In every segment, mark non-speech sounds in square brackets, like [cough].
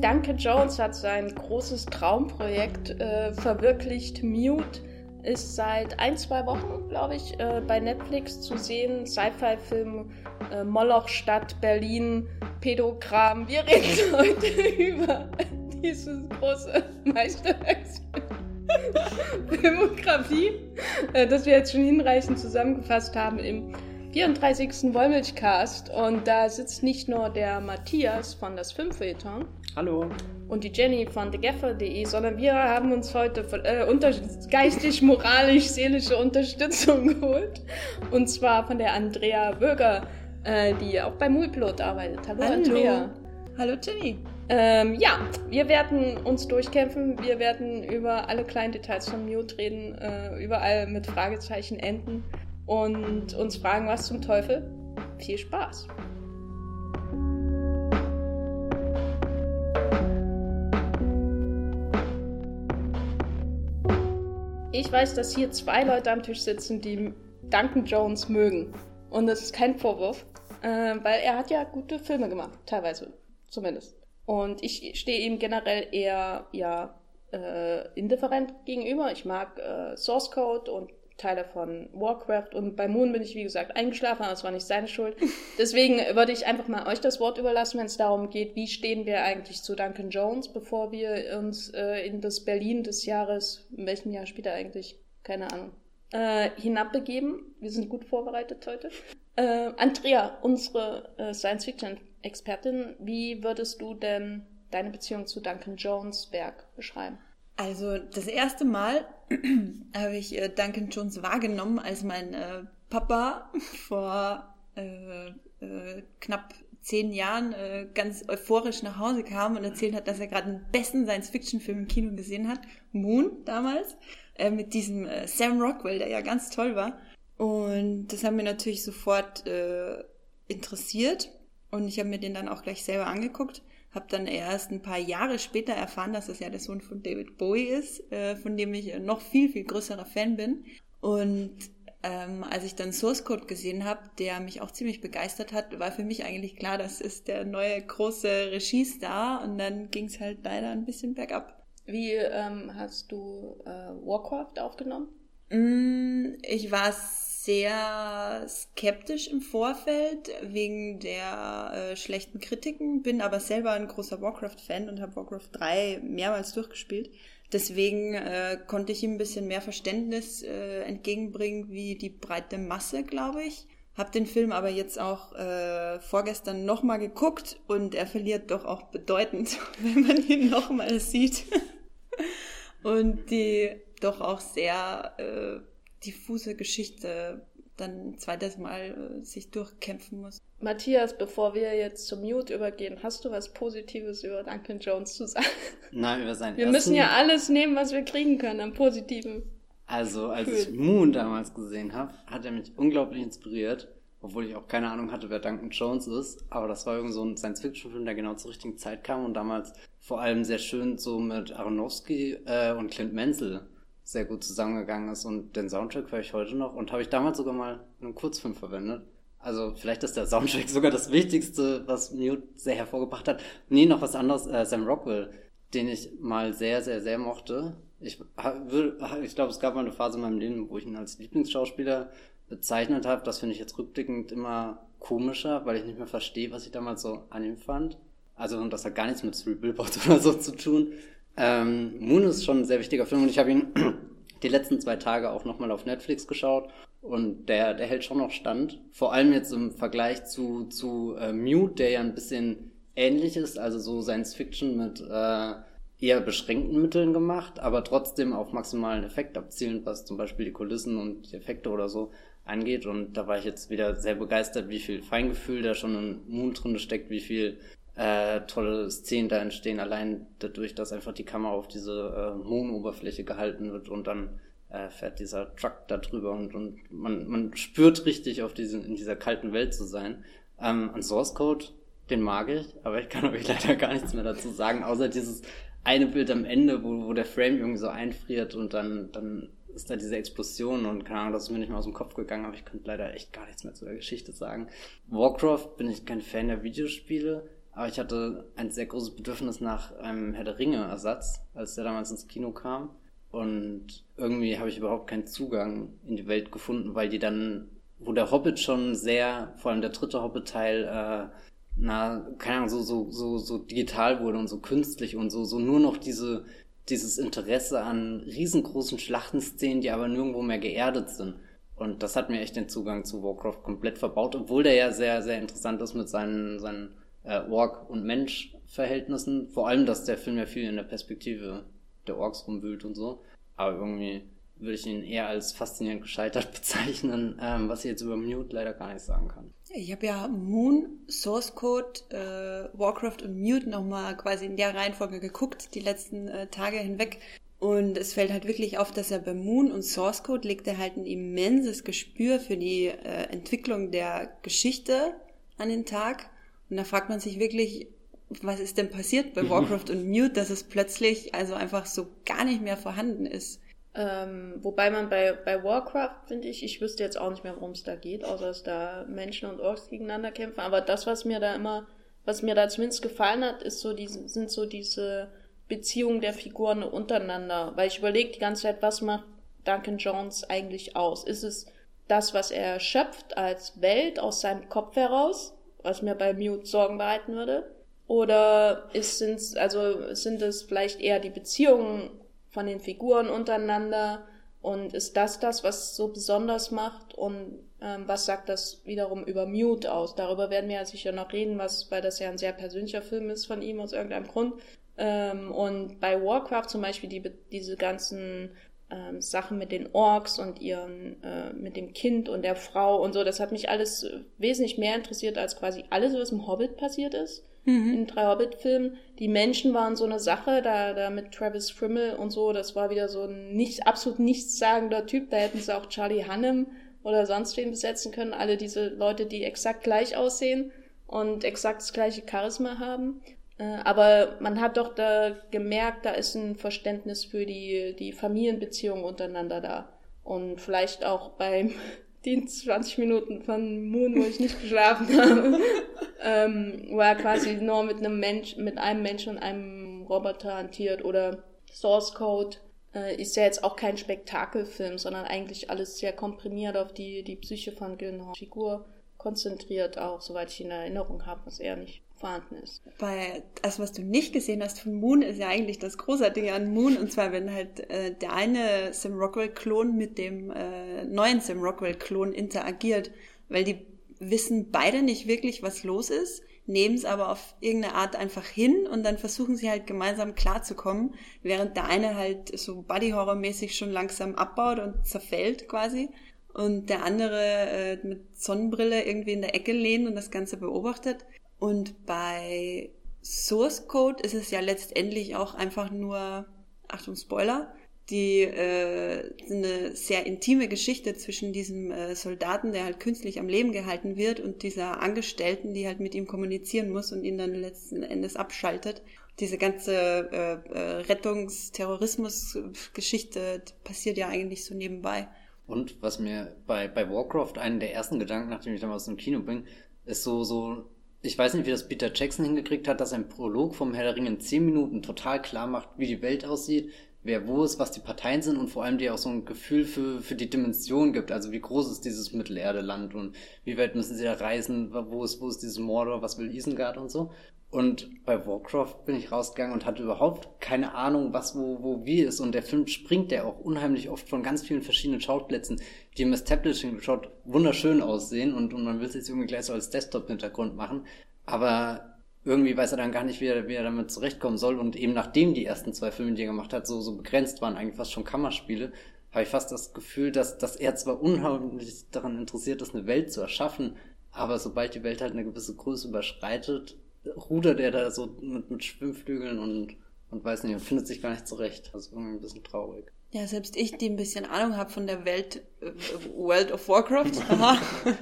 Duncan Jones hat sein großes Traumprojekt äh, verwirklicht. Mute ist seit ein, zwei Wochen, glaube ich, äh, bei Netflix zu sehen. Sci-Fi-Film äh, Moloch Stadt Berlin, Pädogramm. Wir reden [laughs] heute über dieses große [laughs] Meisterwerksfilm. [laughs] Filmografie, äh, das wir jetzt schon hinreichend zusammengefasst haben im 34. Wollmilchcast. Und da sitzt nicht nur der Matthias von das Filmfeuilleton. Hallo. Und die Jenny von thegaffer.de, sondern wir haben uns heute äh, unter geistig, moralisch, seelische Unterstützung [laughs] geholt. Und zwar von der Andrea Böger, äh, die auch bei Mulplot arbeitet. Hallo, Hallo. Andrea. Hallo Jenny. Ähm, ja, wir werden uns durchkämpfen. Wir werden über alle kleinen Details von Mute reden, äh, überall mit Fragezeichen enden und uns fragen, was zum Teufel. Viel Spaß! Ich weiß, dass hier zwei Leute am Tisch sitzen, die Duncan Jones mögen. Und das ist kein Vorwurf, äh, weil er hat ja gute Filme gemacht, teilweise zumindest. Und ich stehe ihm generell eher ja äh, indifferent gegenüber. Ich mag äh, Source Code und Teile von Warcraft und bei Moon bin ich, wie gesagt, eingeschlafen, aber es war nicht seine Schuld. [laughs] Deswegen würde ich einfach mal euch das Wort überlassen, wenn es darum geht, wie stehen wir eigentlich zu Duncan Jones, bevor wir uns äh, in das Berlin des Jahres, in welchem Jahr spielt er eigentlich? Keine Ahnung. Äh, hinabbegeben. Wir sind gut vorbereitet heute. Äh, Andrea, unsere äh, Science-Fiction-Expertin, wie würdest du denn deine Beziehung zu Duncan Jones Werk beschreiben? Also das erste Mal [clears throat] habe ich äh, Duncan Jones wahrgenommen, als mein äh, Papa vor äh, äh, knapp zehn Jahren äh, ganz euphorisch nach Hause kam und erzählt hat, dass er gerade den besten Science-Fiction-Film im Kino gesehen hat, Moon damals, äh, mit diesem Sam Rockwell, der ja ganz toll war. Und das hat mir natürlich sofort interessiert und ich habe mir den dann auch gleich selber angeguckt habe dann erst ein paar Jahre später erfahren, dass das ja der Sohn von David Bowie ist, äh, von dem ich noch viel, viel größerer Fan bin. Und ähm, als ich dann Source Code gesehen habe, der mich auch ziemlich begeistert hat, war für mich eigentlich klar, das ist der neue große Regiestar. Und dann ging es halt leider ein bisschen bergab. Wie ähm, hast du äh, Warcraft aufgenommen? Mm, ich war sehr skeptisch im Vorfeld wegen der äh, schlechten Kritiken, bin aber selber ein großer Warcraft-Fan und habe Warcraft 3 mehrmals durchgespielt. Deswegen äh, konnte ich ihm ein bisschen mehr Verständnis äh, entgegenbringen wie die breite Masse, glaube ich. Hab den Film aber jetzt auch äh, vorgestern nochmal geguckt und er verliert doch auch bedeutend, [laughs] wenn man ihn nochmal sieht. [laughs] und die doch auch sehr äh, diffuse Geschichte dann ein zweites Mal äh, sich durchkämpfen muss. Matthias, bevor wir jetzt zum Mute übergehen, hast du was Positives über Duncan Jones zu sagen? Nein, über seinen Wir ersten... müssen ja alles nehmen, was wir kriegen können am Positiven. Also, als Gefühl. ich Moon damals gesehen habe, hat er mich unglaublich inspiriert, obwohl ich auch keine Ahnung hatte, wer Duncan Jones ist. Aber das war irgendwie so ein Science-Fiction-Film, der genau zur richtigen Zeit kam und damals vor allem sehr schön so mit Aronofsky äh, und Clint Menzel sehr gut zusammengegangen ist und den Soundtrack höre ich heute noch und habe ich damals sogar mal in einem Kurzfilm verwendet. Also vielleicht ist der Soundtrack [laughs] sogar das Wichtigste, was Mute sehr hervorgebracht hat. Nee, noch was anderes, äh, Sam Rockwell, den ich mal sehr, sehr, sehr mochte. Ich, ich glaube, es gab mal eine Phase in meinem Leben, wo ich ihn als Lieblingsschauspieler bezeichnet habe. Das finde ich jetzt rückblickend immer komischer, weil ich nicht mehr verstehe, was ich damals so an ihm fand. Also, und das hat gar nichts mit Three Billboards [laughs] oder so zu tun. Ähm, Moon ist schon ein sehr wichtiger Film und ich habe ihn [clears throat] die letzten zwei Tage auch nochmal auf Netflix geschaut und der, der hält schon noch stand. Vor allem jetzt im Vergleich zu, zu äh, Mute, der ja ein bisschen ähnlich ist, also so Science Fiction mit äh, eher beschränkten Mitteln gemacht, aber trotzdem auf maximalen Effekt abzielend, was zum Beispiel die Kulissen und die Effekte oder so angeht. Und da war ich jetzt wieder sehr begeistert, wie viel Feingefühl da schon in Moon drin steckt, wie viel äh, tolle Szenen da entstehen, allein dadurch, dass einfach die Kamera auf diese äh, Mondoberfläche gehalten wird und dann äh, fährt dieser Truck da drüber und, und man, man spürt richtig, auf diesen, in dieser kalten Welt zu sein. Ähm, an Source Code, den mag ich, aber ich kann [laughs] euch leider gar nichts mehr dazu sagen, außer dieses eine Bild am Ende, wo, wo der Frame irgendwie so einfriert und dann, dann ist da diese Explosion und keine Ahnung, das ist mir nicht mehr aus dem Kopf gegangen, aber ich könnte leider echt gar nichts mehr zu der Geschichte sagen. Warcraft bin ich kein Fan der Videospiele, Aber ich hatte ein sehr großes Bedürfnis nach einem Herr der Ringe-Ersatz, als der damals ins Kino kam. Und irgendwie habe ich überhaupt keinen Zugang in die Welt gefunden, weil die dann, wo der Hobbit schon sehr, vor allem der dritte Hobbit-Teil, äh, na, keine Ahnung, so, so, so, so digital wurde und so künstlich und so, so nur noch diese, dieses Interesse an riesengroßen Schlachtenszenen, die aber nirgendwo mehr geerdet sind. Und das hat mir echt den Zugang zu Warcraft komplett verbaut, obwohl der ja sehr, sehr interessant ist mit seinen, seinen äh, Ork- und Mensch-Verhältnissen. Vor allem, dass der Film ja viel in der Perspektive der Orks rumwühlt und so. Aber irgendwie würde ich ihn eher als faszinierend gescheitert [laughs] bezeichnen, ähm, was ich jetzt über Mute leider gar nicht sagen kann. Ich habe ja Moon, Source Code, äh, Warcraft und Mute nochmal quasi in der Reihenfolge geguckt, die letzten äh, Tage hinweg. Und es fällt halt wirklich auf, dass er bei Moon und Source Code legt er halt ein immenses Gespür für die äh, Entwicklung der Geschichte an den Tag. Und da fragt man sich wirklich, was ist denn passiert bei Warcraft und Mute, dass es plötzlich also einfach so gar nicht mehr vorhanden ist. Ähm, wobei man bei, bei Warcraft, finde ich, ich wüsste jetzt auch nicht mehr, worum es da geht, außer dass da Menschen und Orks gegeneinander kämpfen. Aber das, was mir da immer, was mir da zumindest gefallen hat, ist so diese, sind so diese Beziehungen der Figuren untereinander. Weil ich überlege die ganze Zeit, was macht Duncan Jones eigentlich aus? Ist es das, was er schöpft als Welt aus seinem Kopf heraus, was mir bei Mute Sorgen bereiten würde? Oder ist, sind's, also sind es vielleicht eher die Beziehungen von den Figuren untereinander? Und ist das das, was so besonders macht? Und ähm, was sagt das wiederum über Mute aus? Darüber werden wir ja sicher noch reden, was, weil das ja ein sehr persönlicher Film ist von ihm aus irgendeinem Grund. Ähm, und bei Warcraft zum Beispiel die, diese ganzen ähm, Sachen mit den Orks und ihren, äh, mit dem Kind und der Frau und so, das hat mich alles wesentlich mehr interessiert als quasi alles, was im Hobbit passiert ist. Mhm. In drei Hobbit-Filmen. Die Menschen waren so eine Sache, da, da mit Travis Frimmel und so, das war wieder so ein nicht, absolut nichtssagender Typ. Da hätten sie auch Charlie Hannem oder sonst wen besetzen können. Alle diese Leute, die exakt gleich aussehen und exakt das gleiche Charisma haben. Äh, aber man hat doch da gemerkt, da ist ein Verständnis für die, die Familienbeziehungen untereinander da. Und vielleicht auch beim [laughs] den 20 Minuten von Moon, wo ich nicht geschlafen [laughs] habe, ähm, wo er quasi nur mit einem Mensch, mit einem Menschen und einem Roboter hantiert oder Source Code äh, ist ja jetzt auch kein Spektakelfilm, sondern eigentlich alles sehr komprimiert auf die, die Psyche von Gyllenhaal Figur konzentriert auch, soweit ich in Erinnerung habe, was er nicht vorhanden ist. Bei das, was du nicht gesehen hast von Moon, ist ja eigentlich das Großartige an Moon. Und zwar, wenn halt äh, der eine Sam Rockwell-Klon mit dem äh, neuen Sam Rockwell-Klon interagiert, weil die wissen beide nicht wirklich, was los ist, nehmen es aber auf irgendeine Art einfach hin und dann versuchen sie halt gemeinsam klarzukommen, während der eine halt so Buddy-Horror-mäßig schon langsam abbaut und zerfällt quasi und der andere äh, mit Sonnenbrille irgendwie in der Ecke lehnt und das Ganze beobachtet. Und bei Source Code ist es ja letztendlich auch einfach nur, Achtung Spoiler, die äh, eine sehr intime Geschichte zwischen diesem äh, Soldaten, der halt künstlich am Leben gehalten wird, und dieser Angestellten, die halt mit ihm kommunizieren muss und ihn dann letzten Endes abschaltet. Diese ganze äh, äh, Rettungs-Terrorismus-Geschichte passiert ja eigentlich so nebenbei. Und was mir bei, bei Warcraft einen der ersten Gedanken, nachdem ich damals im Kino bin, ist so, so ich weiß nicht, wie das Peter Jackson hingekriegt hat, dass ein Prolog vom Herr der Ringe in zehn Minuten total klar macht, wie die Welt aussieht, wer wo ist, was die Parteien sind und vor allem dir auch so ein Gefühl für, für die Dimension gibt. Also wie groß ist dieses Mittelerde-Land und wie weit müssen sie da reisen, wo ist, wo ist dieses Mordor, was will Isengard und so. Und bei Warcraft bin ich rausgegangen und hatte überhaupt keine Ahnung, was wo, wo wie ist. Und der Film springt ja auch unheimlich oft von ganz vielen verschiedenen Schauplätzen, die im Establishing Shot wunderschön aussehen und, und man will es jetzt irgendwie gleich so als Desktop-Hintergrund machen. Aber irgendwie weiß er dann gar nicht, wie er, wie er damit zurechtkommen soll. Und eben nachdem die ersten zwei Filme, die er gemacht hat, so, so begrenzt waren, eigentlich fast schon Kammerspiele, habe ich fast das Gefühl, dass, dass er zwar unheimlich daran interessiert ist, eine Welt zu erschaffen, aber sobald die Welt halt eine gewisse Größe überschreitet, rudert er da so mit, mit Schwimmflügeln und, und weiß nicht, und findet sich gar nicht zurecht. Das ist irgendwie ein bisschen traurig. Ja, selbst ich, die ein bisschen Ahnung habe von der Welt äh, World of Warcraft, [laughs]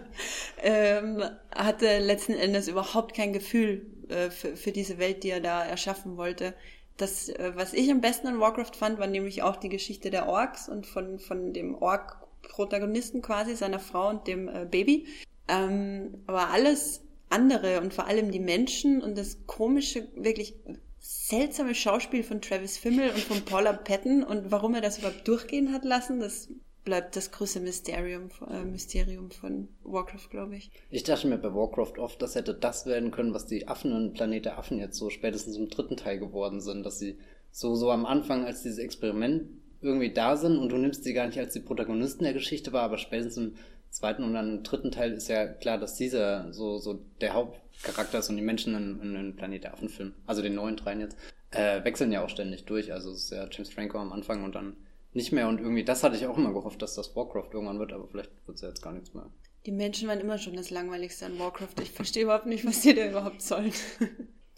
ähm, hatte letzten Endes überhaupt kein Gefühl äh, für, für diese Welt, die er da erschaffen wollte. Das, äh, was ich am besten an Warcraft fand, war nämlich auch die Geschichte der Orks und von, von dem Ork-Protagonisten quasi, seiner Frau und dem äh, Baby. Ähm, aber alles andere und vor allem die Menschen und das komische, wirklich seltsame Schauspiel von Travis Fimmel und von Paula Patton und warum er das überhaupt durchgehen hat lassen, das bleibt das größte Mysterium, äh, Mysterium von Warcraft, glaube ich. Ich dachte mir bei Warcraft oft, das hätte das werden können, was die Affen und Planet der Affen jetzt so spätestens im dritten Teil geworden sind, dass sie so, so am Anfang als dieses Experiment irgendwie da sind und du nimmst sie gar nicht als die Protagonisten der Geschichte wahr, aber spätestens im zweiten und dann im dritten Teil ist ja klar, dass dieser so, so der Hauptcharakter ist und die Menschen in, in, in Planet der Affen-Film, also den neuen dreien jetzt, äh, wechseln ja auch ständig durch. Also es ist ja James Franco am Anfang und dann nicht mehr. Und irgendwie, das hatte ich auch immer gehofft, dass das Warcraft irgendwann wird, aber vielleicht wird es ja jetzt gar nichts mehr. Die Menschen waren immer schon das Langweiligste an Warcraft. Ich verstehe überhaupt nicht, was die da überhaupt sollen.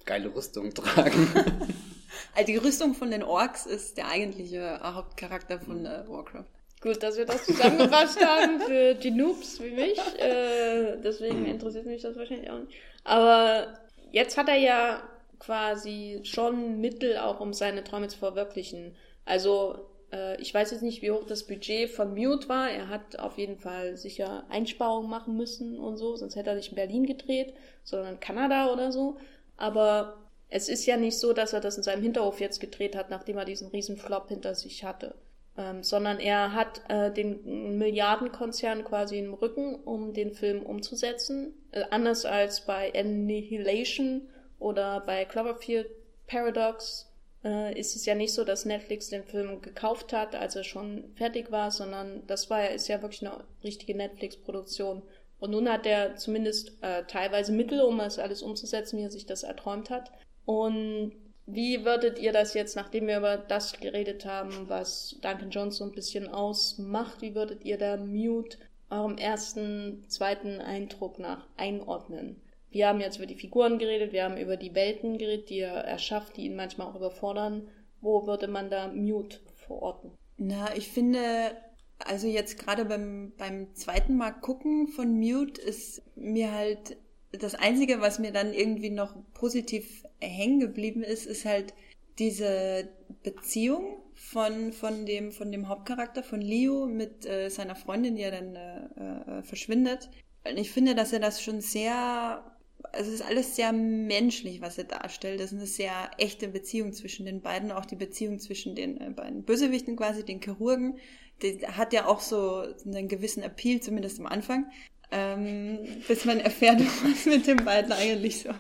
Geile Rüstung tragen. [laughs] also die Rüstung von den Orks ist der eigentliche Hauptcharakter von äh, Warcraft. Gut, dass wir das zusammengefasst [laughs] haben für die Noobs wie mich. Äh, deswegen interessiert mich das wahrscheinlich auch nicht. Aber jetzt hat er ja quasi schon Mittel auch, um seine Träume zu verwirklichen. Also äh, ich weiß jetzt nicht, wie hoch das Budget von Mute war. Er hat auf jeden Fall sicher Einsparungen machen müssen und so, sonst hätte er nicht in Berlin gedreht, sondern in Kanada oder so. Aber es ist ja nicht so, dass er das in seinem Hinterhof jetzt gedreht hat, nachdem er diesen riesen Flop hinter sich hatte. Ähm, sondern er hat äh, den Milliardenkonzern quasi im Rücken, um den Film umzusetzen. Äh, anders als bei Annihilation oder bei Cloverfield Paradox äh, ist es ja nicht so, dass Netflix den Film gekauft hat, als er schon fertig war, sondern das war ja, ist ja wirklich eine richtige Netflix-Produktion. Und nun hat er zumindest äh, teilweise Mittel, um das alles umzusetzen, wie er sich das erträumt hat. Und wie würdet ihr das jetzt, nachdem wir über das geredet haben, was Duncan Jones so ein bisschen ausmacht, wie würdet ihr da Mute eurem ersten, zweiten Eindruck nach einordnen? wir haben jetzt über die Figuren geredet, wir haben über die Welten geredet, die er erschafft, die ihn manchmal auch überfordern. Wo würde man da Mute verorten? Na, ich finde, also jetzt gerade beim, beim zweiten Mal gucken von Mute ist mir halt das Einzige, was mir dann irgendwie noch positiv hängen geblieben ist, ist halt diese Beziehung von, von, dem, von dem Hauptcharakter, von Leo mit äh, seiner Freundin, die ja dann äh, äh, verschwindet. Und ich finde, dass er das schon sehr also es ist alles sehr menschlich, was er darstellt. Das ist eine sehr echte Beziehung zwischen den beiden, auch die Beziehung zwischen den äh, beiden Bösewichten quasi, den Chirurgen. Die hat ja auch so einen gewissen Appeal, zumindest am Anfang, ähm, bis man erfährt, [laughs] was mit den beiden eigentlich so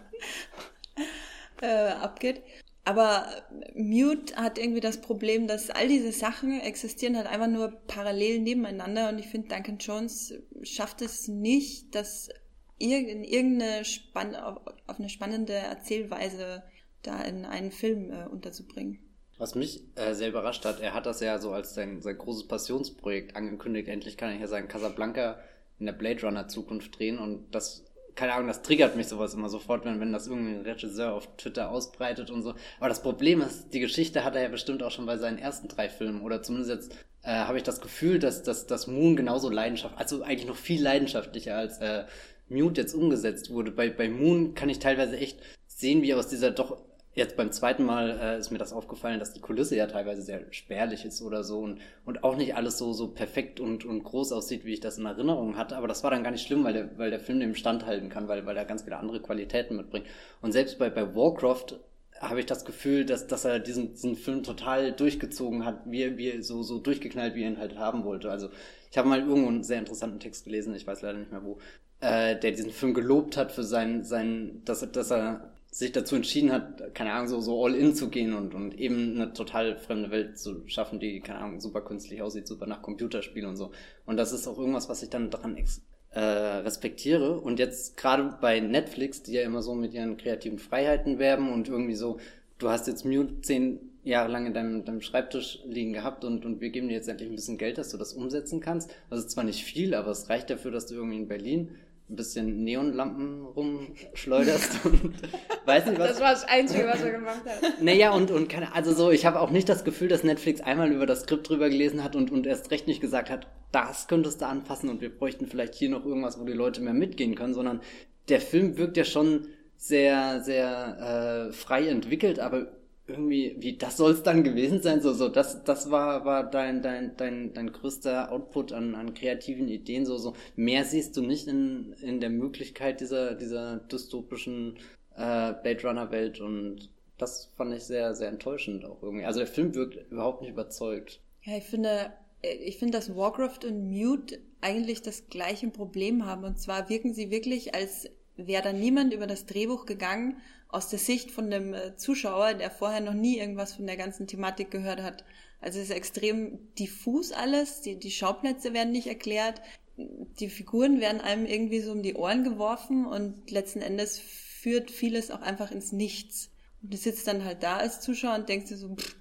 äh, abgeht. Aber Mute hat irgendwie das Problem, dass all diese Sachen existieren halt einfach nur parallel nebeneinander und ich finde, Duncan Jones schafft es nicht, das in irgendeine spann auf, eine spannende Erzählweise da in einen Film äh, unterzubringen. Was mich äh, sehr überrascht hat, er hat das ja so als sein, sein großes Passionsprojekt angekündigt. Endlich kann ich ja sagen, Casablanca in der Blade Runner Zukunft drehen und das, keine Ahnung, das triggert mich sowas immer sofort, wenn, wenn das irgendein Regisseur auf Twitter ausbreitet und so. Aber das Problem ist, die Geschichte hat er ja bestimmt auch schon bei seinen ersten drei Filmen oder zumindest jetzt äh, habe ich das Gefühl, dass, dass, dass Moon genauso leidenschaftlich, also eigentlich noch viel leidenschaftlicher als äh, Mute jetzt umgesetzt wurde. Bei, bei Moon kann ich teilweise echt sehen, wie aus dieser doch jetzt beim zweiten Mal äh, ist mir das aufgefallen, dass die Kulisse ja teilweise sehr spärlich ist oder so und, und auch nicht alles so, so perfekt und, und groß aussieht, wie ich das in Erinnerung hatte. Aber das war dann gar nicht schlimm, weil der, weil der Film dem standhalten kann, weil, weil er ganz viele andere Qualitäten mitbringt. Und selbst bei, bei Warcraft habe ich das Gefühl, dass, dass er diesen, diesen Film total durchgezogen hat, wie, wie so, so durchgeknallt, wie er ihn halt haben wollte. Also ich habe mal irgendwo einen sehr interessanten Text gelesen, ich weiß leider nicht mehr wo, äh, der diesen Film gelobt hat für sein, sein dass, dass er sich dazu entschieden hat, keine Ahnung, so, so all in zu gehen und, und eben eine total fremde Welt zu schaffen, die, keine Ahnung, super künstlich aussieht, super nach Computerspielen und so. Und das ist auch irgendwas, was ich dann daran ex äh, respektiere. Und jetzt gerade bei Netflix, die ja immer so mit ihren kreativen Freiheiten werben und irgendwie so, du hast jetzt Mute zehn Jahre lang in deinem, deinem Schreibtisch liegen gehabt und, und wir geben dir jetzt endlich ein bisschen Geld, dass du das umsetzen kannst. Ist zwar nicht viel, aber es reicht dafür, dass du irgendwie in Berlin ein bisschen Neonlampen rumschleuderst und [laughs] weiß nicht was. Das war das Einzige, was er gemacht hat. Naja, und, und keine, also so, ich habe auch nicht das Gefühl, dass Netflix einmal über das Skript drüber gelesen hat und, und erst recht nicht gesagt hat, das könntest du anpassen und wir bräuchten vielleicht hier noch irgendwas, wo die Leute mehr mitgehen können, sondern der Film wirkt ja schon sehr, sehr äh, frei entwickelt, aber irgendwie, wie, das soll es dann gewesen sein, so, so, das, das war, war dein, dein, dein, dein größter Output an, an kreativen Ideen, so, so, mehr siehst du nicht in, in der Möglichkeit dieser, dieser dystopischen, äh, Blade Runner Welt und das fand ich sehr, sehr enttäuschend auch irgendwie. Also der Film wirkt überhaupt nicht überzeugt. Ja, ich finde, ich finde, dass Warcraft und Mute eigentlich das gleiche Problem haben. Und zwar wirken sie wirklich, als wäre da niemand über das Drehbuch gegangen aus der Sicht von dem äh, Zuschauer, der vorher noch nie irgendwas von der ganzen Thematik gehört hat. Also es ist extrem diffus alles, die, die Schauplätze werden nicht erklärt, die Figuren werden einem irgendwie so um die Ohren geworfen und letzten Endes führt vieles auch einfach ins Nichts. Und du sitzt dann halt da als Zuschauer und denkst dir so, pff,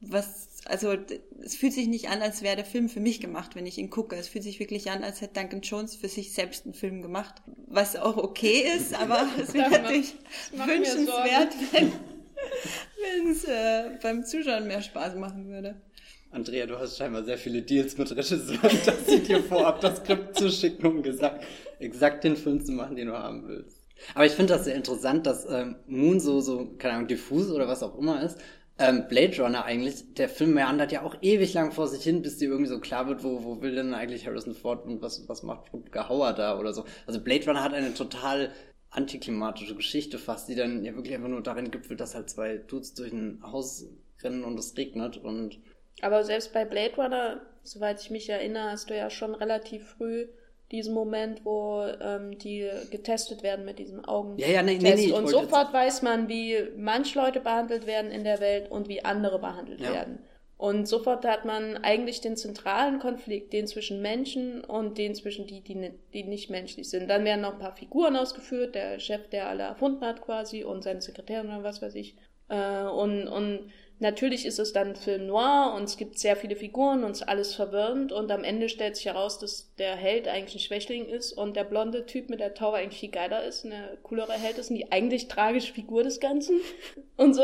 was, also es fühlt sich nicht an, als wäre der Film für mich gemacht, wenn ich ihn gucke. Es fühlt sich wirklich an, als hätte Duncan Jones für sich selbst einen Film gemacht, was auch okay ist, [laughs] aber es wäre natürlich wünschenswert, wenn es äh, beim Zuschauen mehr Spaß machen würde. Andrea, du hast scheinbar sehr viele Deals mit Regisseuren, [laughs] dass sie dir vorab das Skript zuschicken, um gesagt, exakt den Film zu machen, den du haben willst. Aber ich finde das sehr interessant, dass ähm, Moon so, so, keine Ahnung, diffus oder was auch immer ist ähm, Blade Runner eigentlich, der Film meandert ja auch ewig lang vor sich hin, bis dir irgendwie so klar wird, wo, wo will denn eigentlich Harrison Ford und was, was macht Rutger da oder so. Also Blade Runner hat eine total antiklimatische Geschichte fast, die dann ja wirklich einfach nur darin gipfelt, dass halt zwei Dudes durch ein Haus rennen und es regnet und aber selbst bei Blade Runner, soweit ich mich erinnere, hast du ja schon relativ früh diesen Moment, wo ähm, die getestet werden mit diesem Augentest. Ja, ja, nee, nee, nee, und sofort weiß man, wie manche Leute behandelt werden in der Welt und wie andere behandelt ja. werden. Und sofort hat man eigentlich den zentralen Konflikt, den zwischen Menschen und den zwischen die, die, die nicht menschlich sind. Dann werden noch ein paar Figuren ausgeführt, der Chef, der alle erfunden hat quasi und seine Sekretärin oder was weiß ich. Äh, und, und Natürlich ist es dann Film noir und es gibt sehr viele Figuren und es ist alles verwirrend und am Ende stellt sich heraus, dass der Held eigentlich ein Schwächling ist und der blonde Typ mit der Taube eigentlich viel geiler ist, eine coolere Held ist und die eigentlich tragische Figur des Ganzen [laughs] und so,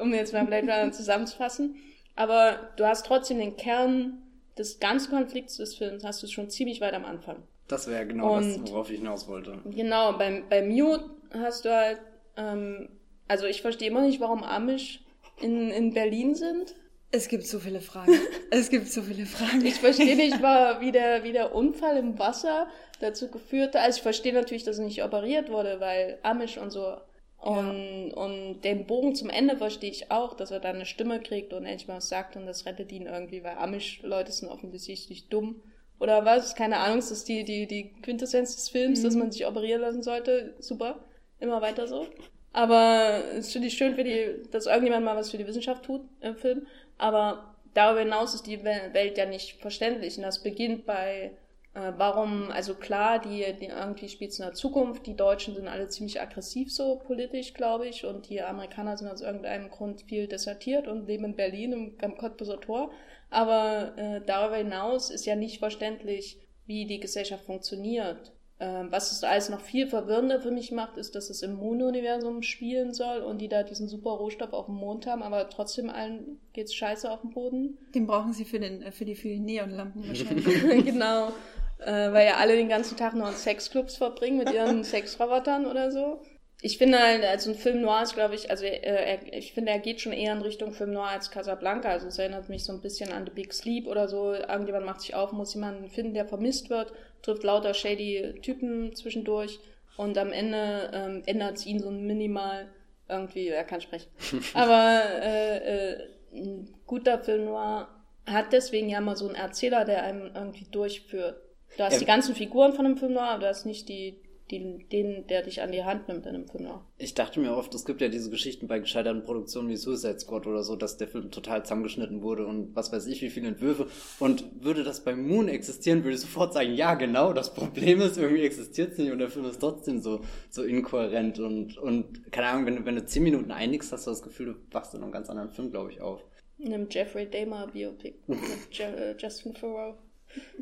um jetzt mal Blade Runner zusammenzufassen. Aber du hast trotzdem den Kern des ganzen Konflikts des Films, hast du schon ziemlich weit am Anfang. Das wäre genau und, das, worauf ich hinaus wollte. Genau, beim, bei Mute hast du halt, ähm, also ich verstehe immer nicht, warum Amish in, in Berlin sind? Es gibt so viele Fragen. [laughs] es gibt so viele Fragen. Ich verstehe nicht, [laughs] wie der, wie der Unfall im Wasser dazu geführt hat. Also ich verstehe natürlich, dass er nicht operiert wurde, weil Amish und so. Und, ja. und den Bogen zum Ende verstehe ich auch, dass er dann eine Stimme kriegt und endlich mal was sagt und das rettet ihn irgendwie, weil Amish-Leute sind offensichtlich dumm. Oder was? Keine Ahnung, das ist die, die, die Quintessenz des Films, mhm. dass man sich operieren lassen sollte. Super. Immer weiter so. Aber es finde ich schön, für die, dass irgendjemand mal was für die Wissenschaft tut im Film. Aber darüber hinaus ist die Welt ja nicht verständlich. Und das beginnt bei, äh, warum, also klar, die, die irgendwie spielt es in der Zukunft. Die Deutschen sind alle ziemlich aggressiv so politisch, glaube ich. Und die Amerikaner sind aus irgendeinem Grund viel desertiert und leben in Berlin im, am Cottbuser Tor. Aber äh, darüber hinaus ist ja nicht verständlich, wie die Gesellschaft funktioniert. Ähm, was es alles noch viel verwirrender für mich macht, ist, dass es im Moon-Universum spielen soll und die da diesen super Rohstoff auf dem Mond haben, aber trotzdem allen geht's scheiße auf dem Boden. Den brauchen sie für, den, für die vielen Neonlampen [laughs] wahrscheinlich. genau. Äh, weil ja alle den ganzen Tag nur in Sexclubs verbringen mit ihren [laughs] Sexrobotern oder so. Ich finde halt, also ein Film noir ist, glaube ich, also äh, er, ich finde, er geht schon eher in Richtung Film noir als Casablanca. Also es erinnert mich so ein bisschen an The Big Sleep oder so. Irgendjemand macht sich auf, muss jemanden finden, der vermisst wird trifft lauter shady Typen zwischendurch und am Ende ähm, ändert es ihn so minimal irgendwie, er kann sprechen. [laughs] Aber äh, äh, ein guter Film noir hat deswegen ja mal so einen Erzähler, der einem irgendwie durchführt. Du hast ja. die ganzen Figuren von einem Film noir, aber du hast nicht die, die, den, der dich an die Hand nimmt in einem Film. Ich dachte mir oft, es gibt ja diese Geschichten bei gescheiterten Produktionen wie Suicide Squad oder so, dass der Film total zusammengeschnitten wurde und was weiß ich, wie viele Entwürfe. Und würde das bei Moon existieren, würde ich sofort sagen, ja, genau, das Problem ist, irgendwie existiert es nicht und der Film ist trotzdem so, so inkohärent und, und keine Ahnung, wenn du, wenn du zehn Minuten einigst, hast du das Gefühl, du wachst in einem ganz anderen Film, glaube ich, auf. In einem Jeffrey Dahmer Biopic [laughs] mit äh, Justin Thoreau.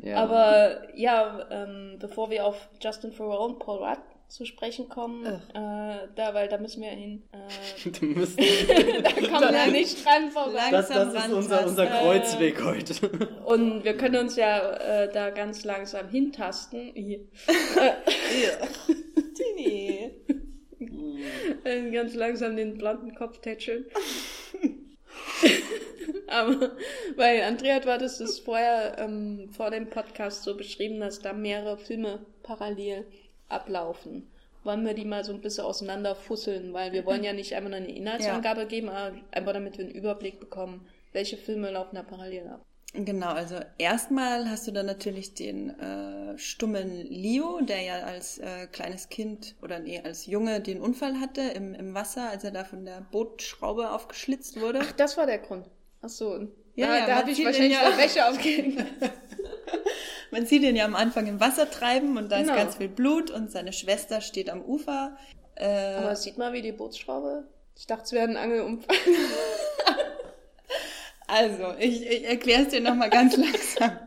Ja. Aber ja, ähm, bevor wir auf Justin Thoreau und Paul Rudd zu sprechen kommen, äh, da, weil da müssen wir hin. Äh, [laughs] [laughs] da kommen wir nicht dran vorbei. Das, das ist unser, unser Kreuzweg äh, heute. Und wir können uns ja äh, da ganz langsam hintasten. [laughs] Tini. Ganz langsam den blonden Kopf tätscheln. [laughs] Aber bei Andrea war das, das vorher ähm, vor dem Podcast so beschrieben, dass da mehrere Filme parallel ablaufen. Wollen wir die mal so ein bisschen auseinanderfusseln, weil wir wollen ja nicht einfach nur eine Inhaltsangabe ja. geben, aber einfach damit wir einen Überblick bekommen, welche Filme laufen da parallel ab. Genau, also erstmal hast du dann natürlich den äh, stummen Leo, der ja als äh, kleines Kind oder nee, als Junge den Unfall hatte im, im Wasser, als er da von der Bootschraube aufgeschlitzt wurde. Ach, das war der Grund. Ach so. Ja, da, ja, da habe ich wahrscheinlich ja, Wäsche aufgehängt. [laughs] man sieht ihn ja am Anfang im Wasser treiben und da genau. ist ganz viel Blut und seine Schwester steht am Ufer. Äh, Aber sieht mal, wie die Bootsschraube. Ich dachte, es wäre ein Angelunfall. [laughs] Also, ich, ich erkläre es dir nochmal ganz [laughs] langsam.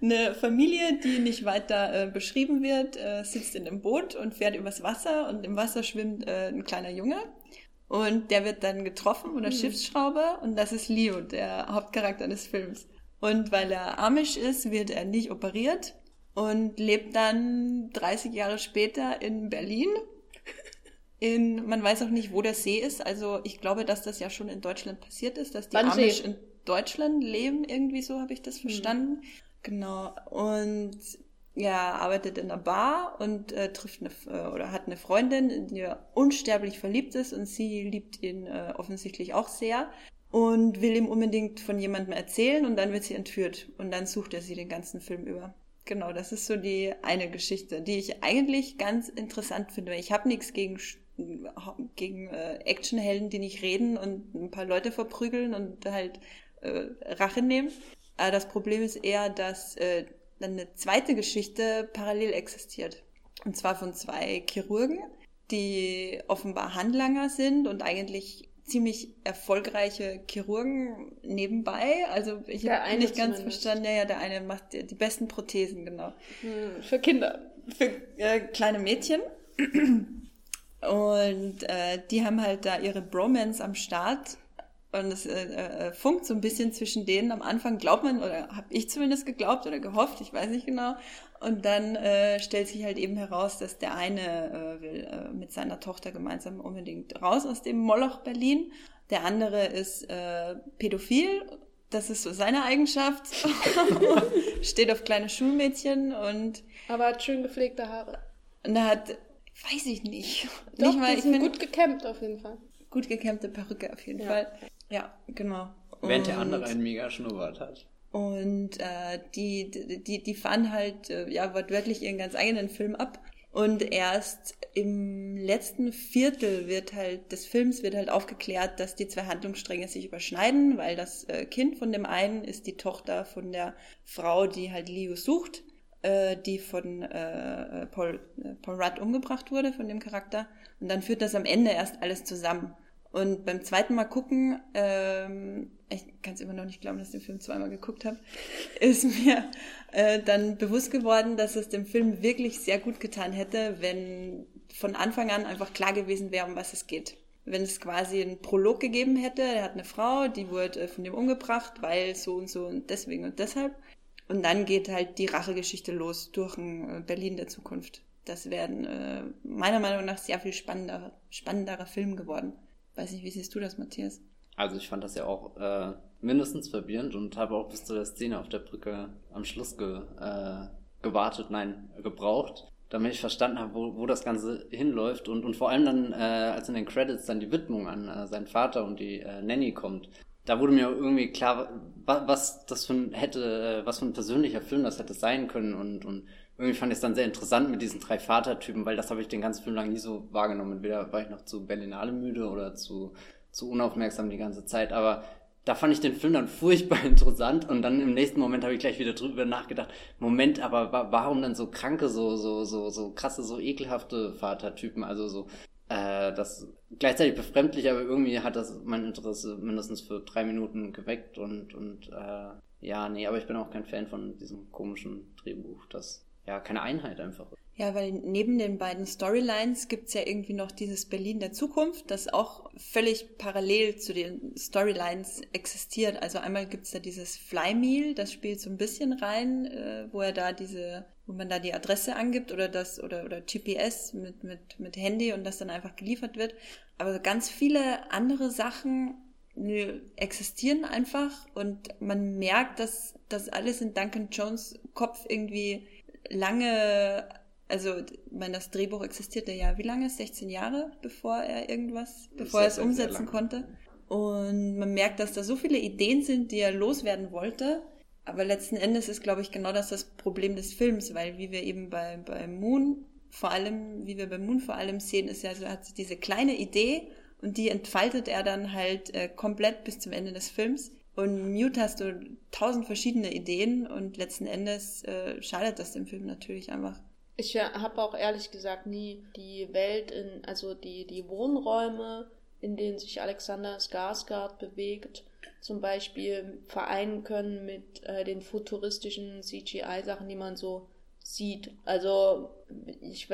Eine Familie, die nicht weiter äh, beschrieben wird, äh, sitzt in einem Boot und fährt übers Wasser und im Wasser schwimmt äh, ein kleiner Junge. Und der wird dann getroffen von der mhm. Schiffsschraube und das ist Leo, der Hauptcharakter des Films. Und weil er amisch ist, wird er nicht operiert und lebt dann 30 Jahre später in Berlin. In, man weiß auch nicht, wo der See ist. Also ich glaube, dass das ja schon in Deutschland passiert ist, dass die Wannsee. Amish in Deutschland leben, irgendwie so habe ich das mhm. verstanden. Mhm. Genau. Und ja, arbeitet in einer Bar und äh, trifft eine äh, oder hat eine Freundin, in die er unsterblich verliebt ist und sie liebt ihn äh, offensichtlich auch sehr und will ihm unbedingt von jemandem erzählen und dann wird sie entführt und dann sucht er sie den ganzen Film über. Genau, das ist so die eine Geschichte, die ich eigentlich ganz interessant finde. Ich habe nichts gegen gegen äh, Actionhelden, die nicht reden und ein paar Leute verprügeln und halt äh, Rache nehmen. Aber das Problem ist eher, dass äh, dann eine zweite Geschichte parallel existiert. Und zwar von zwei Chirurgen, die offenbar Handlanger sind und eigentlich ziemlich erfolgreiche Chirurgen nebenbei. Also ich habe nicht ganz zumindest. verstanden, ja, der eine macht die, die besten Prothesen, genau. Hm, für Kinder. Für äh, kleine Mädchen. Und äh, die haben halt da ihre Bromance am Start und es äh, äh, funkt so ein bisschen zwischen denen. Am Anfang glaubt man, oder habe ich zumindest geglaubt oder gehofft, ich weiß nicht genau. Und dann äh, stellt sich halt eben heraus, dass der eine äh, will äh, mit seiner Tochter gemeinsam unbedingt raus aus dem Moloch Berlin. Der andere ist äh, pädophil. Das ist so seine Eigenschaft. [laughs] Steht auf kleine Schulmädchen und. Aber hat schön gepflegte Haare. Und er hat, weiß ich nicht. Doch, nicht mal, die sind gut gekämmt auf jeden Fall. Gut gekämmte Perücke auf jeden ja. Fall. Ja, genau. Während der andere einen mega Schnurrbart hat. Und äh, die, die, die fahren halt, äh, ja, wortwörtlich ihren ganz eigenen Film ab. Und erst im letzten Viertel wird halt des Films wird halt aufgeklärt, dass die zwei Handlungsstränge sich überschneiden, weil das äh, Kind von dem einen ist die Tochter von der Frau, die halt Leo sucht, äh, die von äh, Paul, äh, Paul Rudd umgebracht wurde, von dem Charakter. Und dann führt das am Ende erst alles zusammen. Und beim zweiten Mal gucken, ähm, ich kann es immer noch nicht glauben, dass ich den Film zweimal geguckt habe, [laughs] ist mir äh, dann bewusst geworden, dass es dem Film wirklich sehr gut getan hätte, wenn von Anfang an einfach klar gewesen wäre, um was es geht. Wenn es quasi einen Prolog gegeben hätte, er hat eine Frau, die wurde äh, von dem umgebracht, weil so und so und deswegen und deshalb. Und dann geht halt die Rachegeschichte los durch ein äh, Berlin der Zukunft. Das wäre äh, meiner Meinung nach sehr viel spannender, spannenderer Film geworden. Weiß nicht, wie siehst du das, Matthias? Also ich fand das ja auch äh, mindestens verwirrend und habe auch bis zu der Szene auf der Brücke am Schluss ge, äh, gewartet, nein, gebraucht, damit ich verstanden habe, wo, wo das Ganze hinläuft und, und vor allem dann, äh, als in den Credits dann die Widmung an äh, seinen Vater und die äh, Nanny kommt, da wurde mir irgendwie klar, was, was das für ein hätte, äh, was für ein persönlicher Film das hätte sein können und, und irgendwie fand ich es dann sehr interessant mit diesen drei Vatertypen, weil das habe ich den ganzen Film lang nie so wahrgenommen. Entweder war ich noch zu Berlinale müde oder zu, zu unaufmerksam die ganze Zeit. Aber da fand ich den Film dann furchtbar [laughs] interessant und dann im nächsten Moment habe ich gleich wieder drüber nachgedacht, Moment, aber warum dann so kranke, so, so, so, so krasse, so ekelhafte Vatertypen? Also so, äh, das gleichzeitig befremdlich, aber irgendwie hat das mein Interesse mindestens für drei Minuten geweckt und, und äh, ja, nee, aber ich bin auch kein Fan von diesem komischen Drehbuch, das ja, keine Einheit einfach. Ja, weil neben den beiden Storylines gibt's ja irgendwie noch dieses Berlin der Zukunft, das auch völlig parallel zu den Storylines existiert. Also einmal gibt's da dieses Fly Meal, das spielt so ein bisschen rein, äh, wo er da diese, wo man da die Adresse angibt oder das oder oder GPS mit mit mit Handy und das dann einfach geliefert wird. Aber ganz viele andere Sachen nö, existieren einfach und man merkt, dass das alles in Duncan Jones Kopf irgendwie lange also, ich meine, das Drehbuch existierte ja wie lange? 16 Jahre, bevor er irgendwas, bevor er es umsetzen konnte. Und man merkt, dass da so viele Ideen sind, die er loswerden wollte. Aber letzten Endes ist, glaube ich, genau das das Problem des Films, weil wie wir eben bei, bei Moon vor allem, wie wir bei Moon vor allem sehen, ist ja so, er hat diese kleine Idee und die entfaltet er dann halt äh, komplett bis zum Ende des Films. Und Mute hast du tausend verschiedene Ideen und letzten Endes äh, schadet das dem Film natürlich einfach. Ich habe auch ehrlich gesagt nie die Welt in, also die, die Wohnräume, in denen sich Alexander Skarsgård bewegt, zum Beispiel vereinen können mit äh, den futuristischen CGI-Sachen, die man so sieht. Also ich,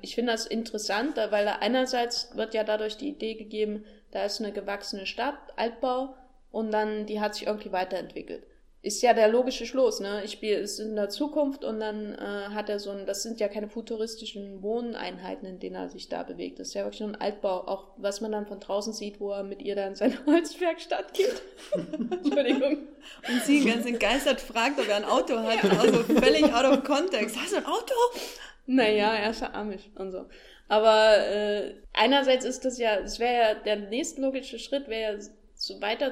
ich finde das interessant, weil einerseits wird ja dadurch die Idee gegeben, da ist eine gewachsene Stadt, Altbau, und dann die hat sich irgendwie weiterentwickelt ist ja der logische Schluss, ne? Ich spiele es in der Zukunft und dann äh, hat er so ein, das sind ja keine futuristischen Wohneinheiten, in denen er sich da bewegt. Das ist ja wirklich nur ein Altbau, auch was man dann von draußen sieht, wo er mit ihr dann in seine [laughs] Holzwerkstatt geht. [laughs] Entschuldigung. Und sie ganz entgeistert fragt, ob er ein Auto hat, ja. also völlig out of context. Hast du ein Auto? Naja, er ist ja amisch und so. Aber äh, einerseits ist das ja, es wäre ja, der nächste logische Schritt wäre ja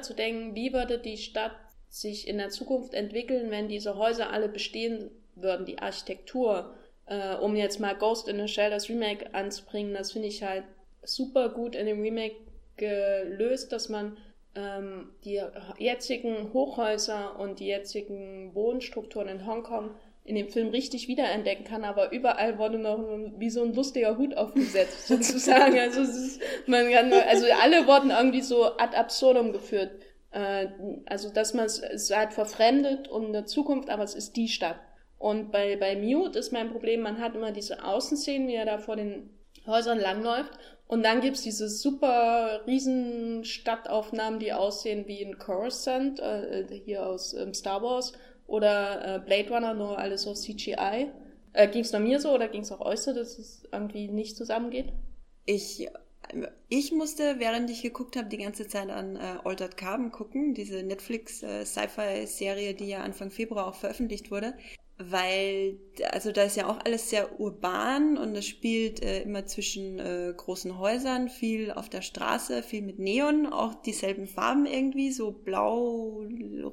zu denken, wie würde die Stadt sich in der Zukunft entwickeln, wenn diese Häuser alle bestehen würden, die Architektur, äh, um jetzt mal Ghost in the Shell das Remake anzubringen, das finde ich halt super gut in dem Remake gelöst, dass man ähm, die jetzigen Hochhäuser und die jetzigen Wohnstrukturen in Hongkong in dem Film richtig wiederentdecken kann, aber überall wurde noch wie so ein lustiger Hut aufgesetzt, [laughs] sozusagen. Also, ist, man kann, also alle wurden irgendwie so ad absurdum geführt. Äh, also, dass man es halt verfremdet und in der Zukunft, aber es ist die Stadt. Und bei, bei Mute ist mein Problem, man hat immer diese Außenszenen, wie er da vor den Häusern langläuft. Und dann gibt's diese super riesen Stadtaufnahmen, die aussehen wie in Coruscant, äh, hier aus ähm, Star Wars, oder äh, Blade Runner, nur alles auf CGI. Äh, ging's nur mir so oder ging's auch euch so, dass es irgendwie nicht zusammengeht? Ich ich musste, während ich geguckt habe, die ganze Zeit an äh, Altered Carbon gucken, diese Netflix äh, die ja Anfang Februar auch veröffentlicht wurde, weil also da ist ja auch alles sehr urban und es spielt äh, immer zwischen äh, großen Häusern, viel auf der Straße, viel mit Neon, auch dieselben Farben irgendwie, so blau,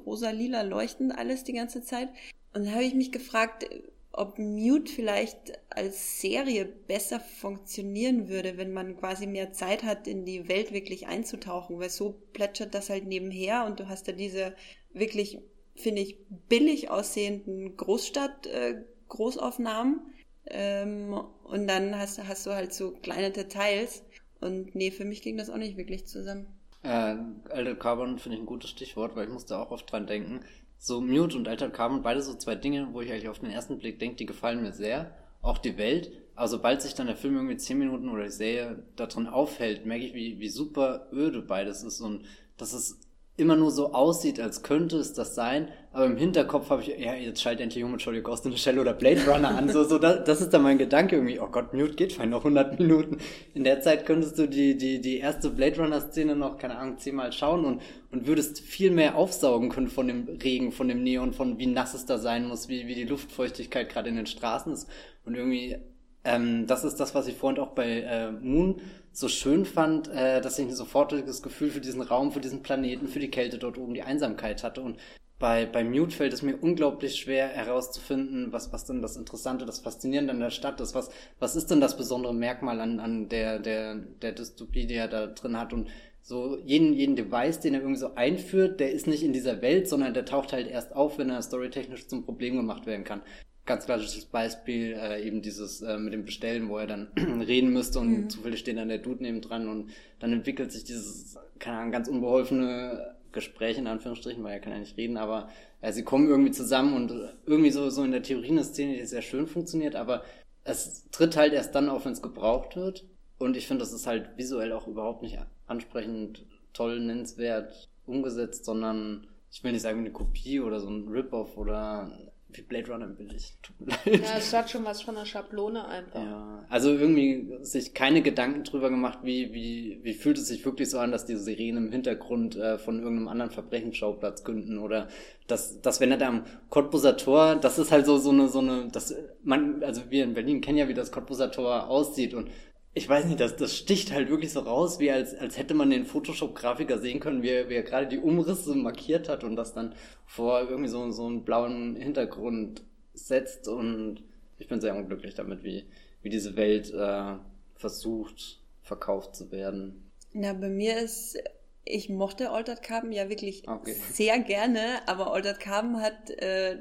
rosa, lila leuchtend alles die ganze Zeit. Und da habe ich mich gefragt, ob Mute vielleicht als Serie besser funktionieren würde, wenn man quasi mehr Zeit hat, in die Welt wirklich einzutauchen, weil so plätschert das halt nebenher und du hast da diese wirklich, finde ich, billig aussehenden Großstadt-Großaufnahmen äh, ähm, und dann hast, hast du halt so kleine Details und nee, für mich ging das auch nicht wirklich zusammen. Äh, Alter Carbon finde ich ein gutes Stichwort, weil ich musste auch oft dran denken so Mute und Altered Carbon, beide so zwei Dinge, wo ich eigentlich auf den ersten Blick denke, die gefallen mir sehr. Auch die Welt. Aber sobald sich dann der Film irgendwie zehn Minuten oder die Serie da drin aufhält, merke ich, wie, wie super öde beides ist und dass es immer nur so aussieht, als könnte es das sein, aber im Hinterkopf habe ich, ja, jetzt schalt endlich um Ghost in the Shell oder Blade Runner an, so, so, das, das ist dann mein Gedanke irgendwie, oh Gott, Mute geht fein noch 100 Minuten. In der Zeit könntest du die, die, die erste Blade Runner Szene noch, keine Ahnung, zehnmal schauen und, und würdest viel mehr aufsaugen können von dem Regen, von dem Neon, von wie nass es da sein muss, wie, wie die Luftfeuchtigkeit gerade in den Straßen ist. Und irgendwie, ähm, das ist das, was ich vorhin auch bei äh, Moon so schön fand, äh, dass ich ein sofortiges Gefühl für diesen Raum, für diesen Planeten, für die Kälte dort oben, die Einsamkeit hatte. Und bei, bei Mute fällt es mir unglaublich schwer herauszufinden, was, was denn das Interessante, das Faszinierende an der Stadt ist. Was, was ist denn das besondere Merkmal an, an der, der, der Dystopie, die er da drin hat? Und so jeden, jeden Device, den er irgendwie so einführt, der ist nicht in dieser Welt, sondern der taucht halt erst auf, wenn er storytechnisch zum Problem gemacht werden kann ganz klassisches Beispiel, äh, eben dieses äh, mit dem Bestellen, wo er dann [clears throat] reden müsste und mhm. zufällig steht dann der Dude neben dran und dann entwickelt sich dieses, keine Ahnung, ganz unbeholfene Gespräch in Anführungsstrichen, weil er kann ja nicht reden, aber äh, sie kommen irgendwie zusammen und irgendwie so, so in der Theorie eine Szene, die sehr schön funktioniert, aber es tritt halt erst dann auf, wenn es gebraucht wird. Und ich finde, das ist halt visuell auch überhaupt nicht ansprechend, toll, nennenswert umgesetzt, sondern ich will nicht sagen eine Kopie oder so ein Rip-Off oder wie Blade Runner billig. Tut mir leid. Ja, es hat schon was von der Schablone einfach. Ja, also irgendwie sich keine Gedanken drüber gemacht, wie, wie, wie fühlt es sich wirklich so an, dass diese Sirenen im Hintergrund äh, von irgendeinem anderen Verbrechensschauplatz künden oder dass, dass wenn er da am Cottbuser Tor, das ist halt so, so eine, so eine, das, man, also wir in Berlin kennen ja, wie das Cottbuser Tor aussieht und ich weiß nicht, das, das sticht halt wirklich so raus, wie als, als hätte man den Photoshop-Grafiker sehen können, wie er, wie er gerade die Umrisse markiert hat und das dann vor irgendwie so, so einen blauen Hintergrund setzt. Und ich bin sehr unglücklich damit, wie, wie diese Welt äh, versucht, verkauft zu werden. Na, bei mir ist, ich mochte Altered Carbon ja wirklich okay. sehr gerne, aber Altered Carbon hat, äh,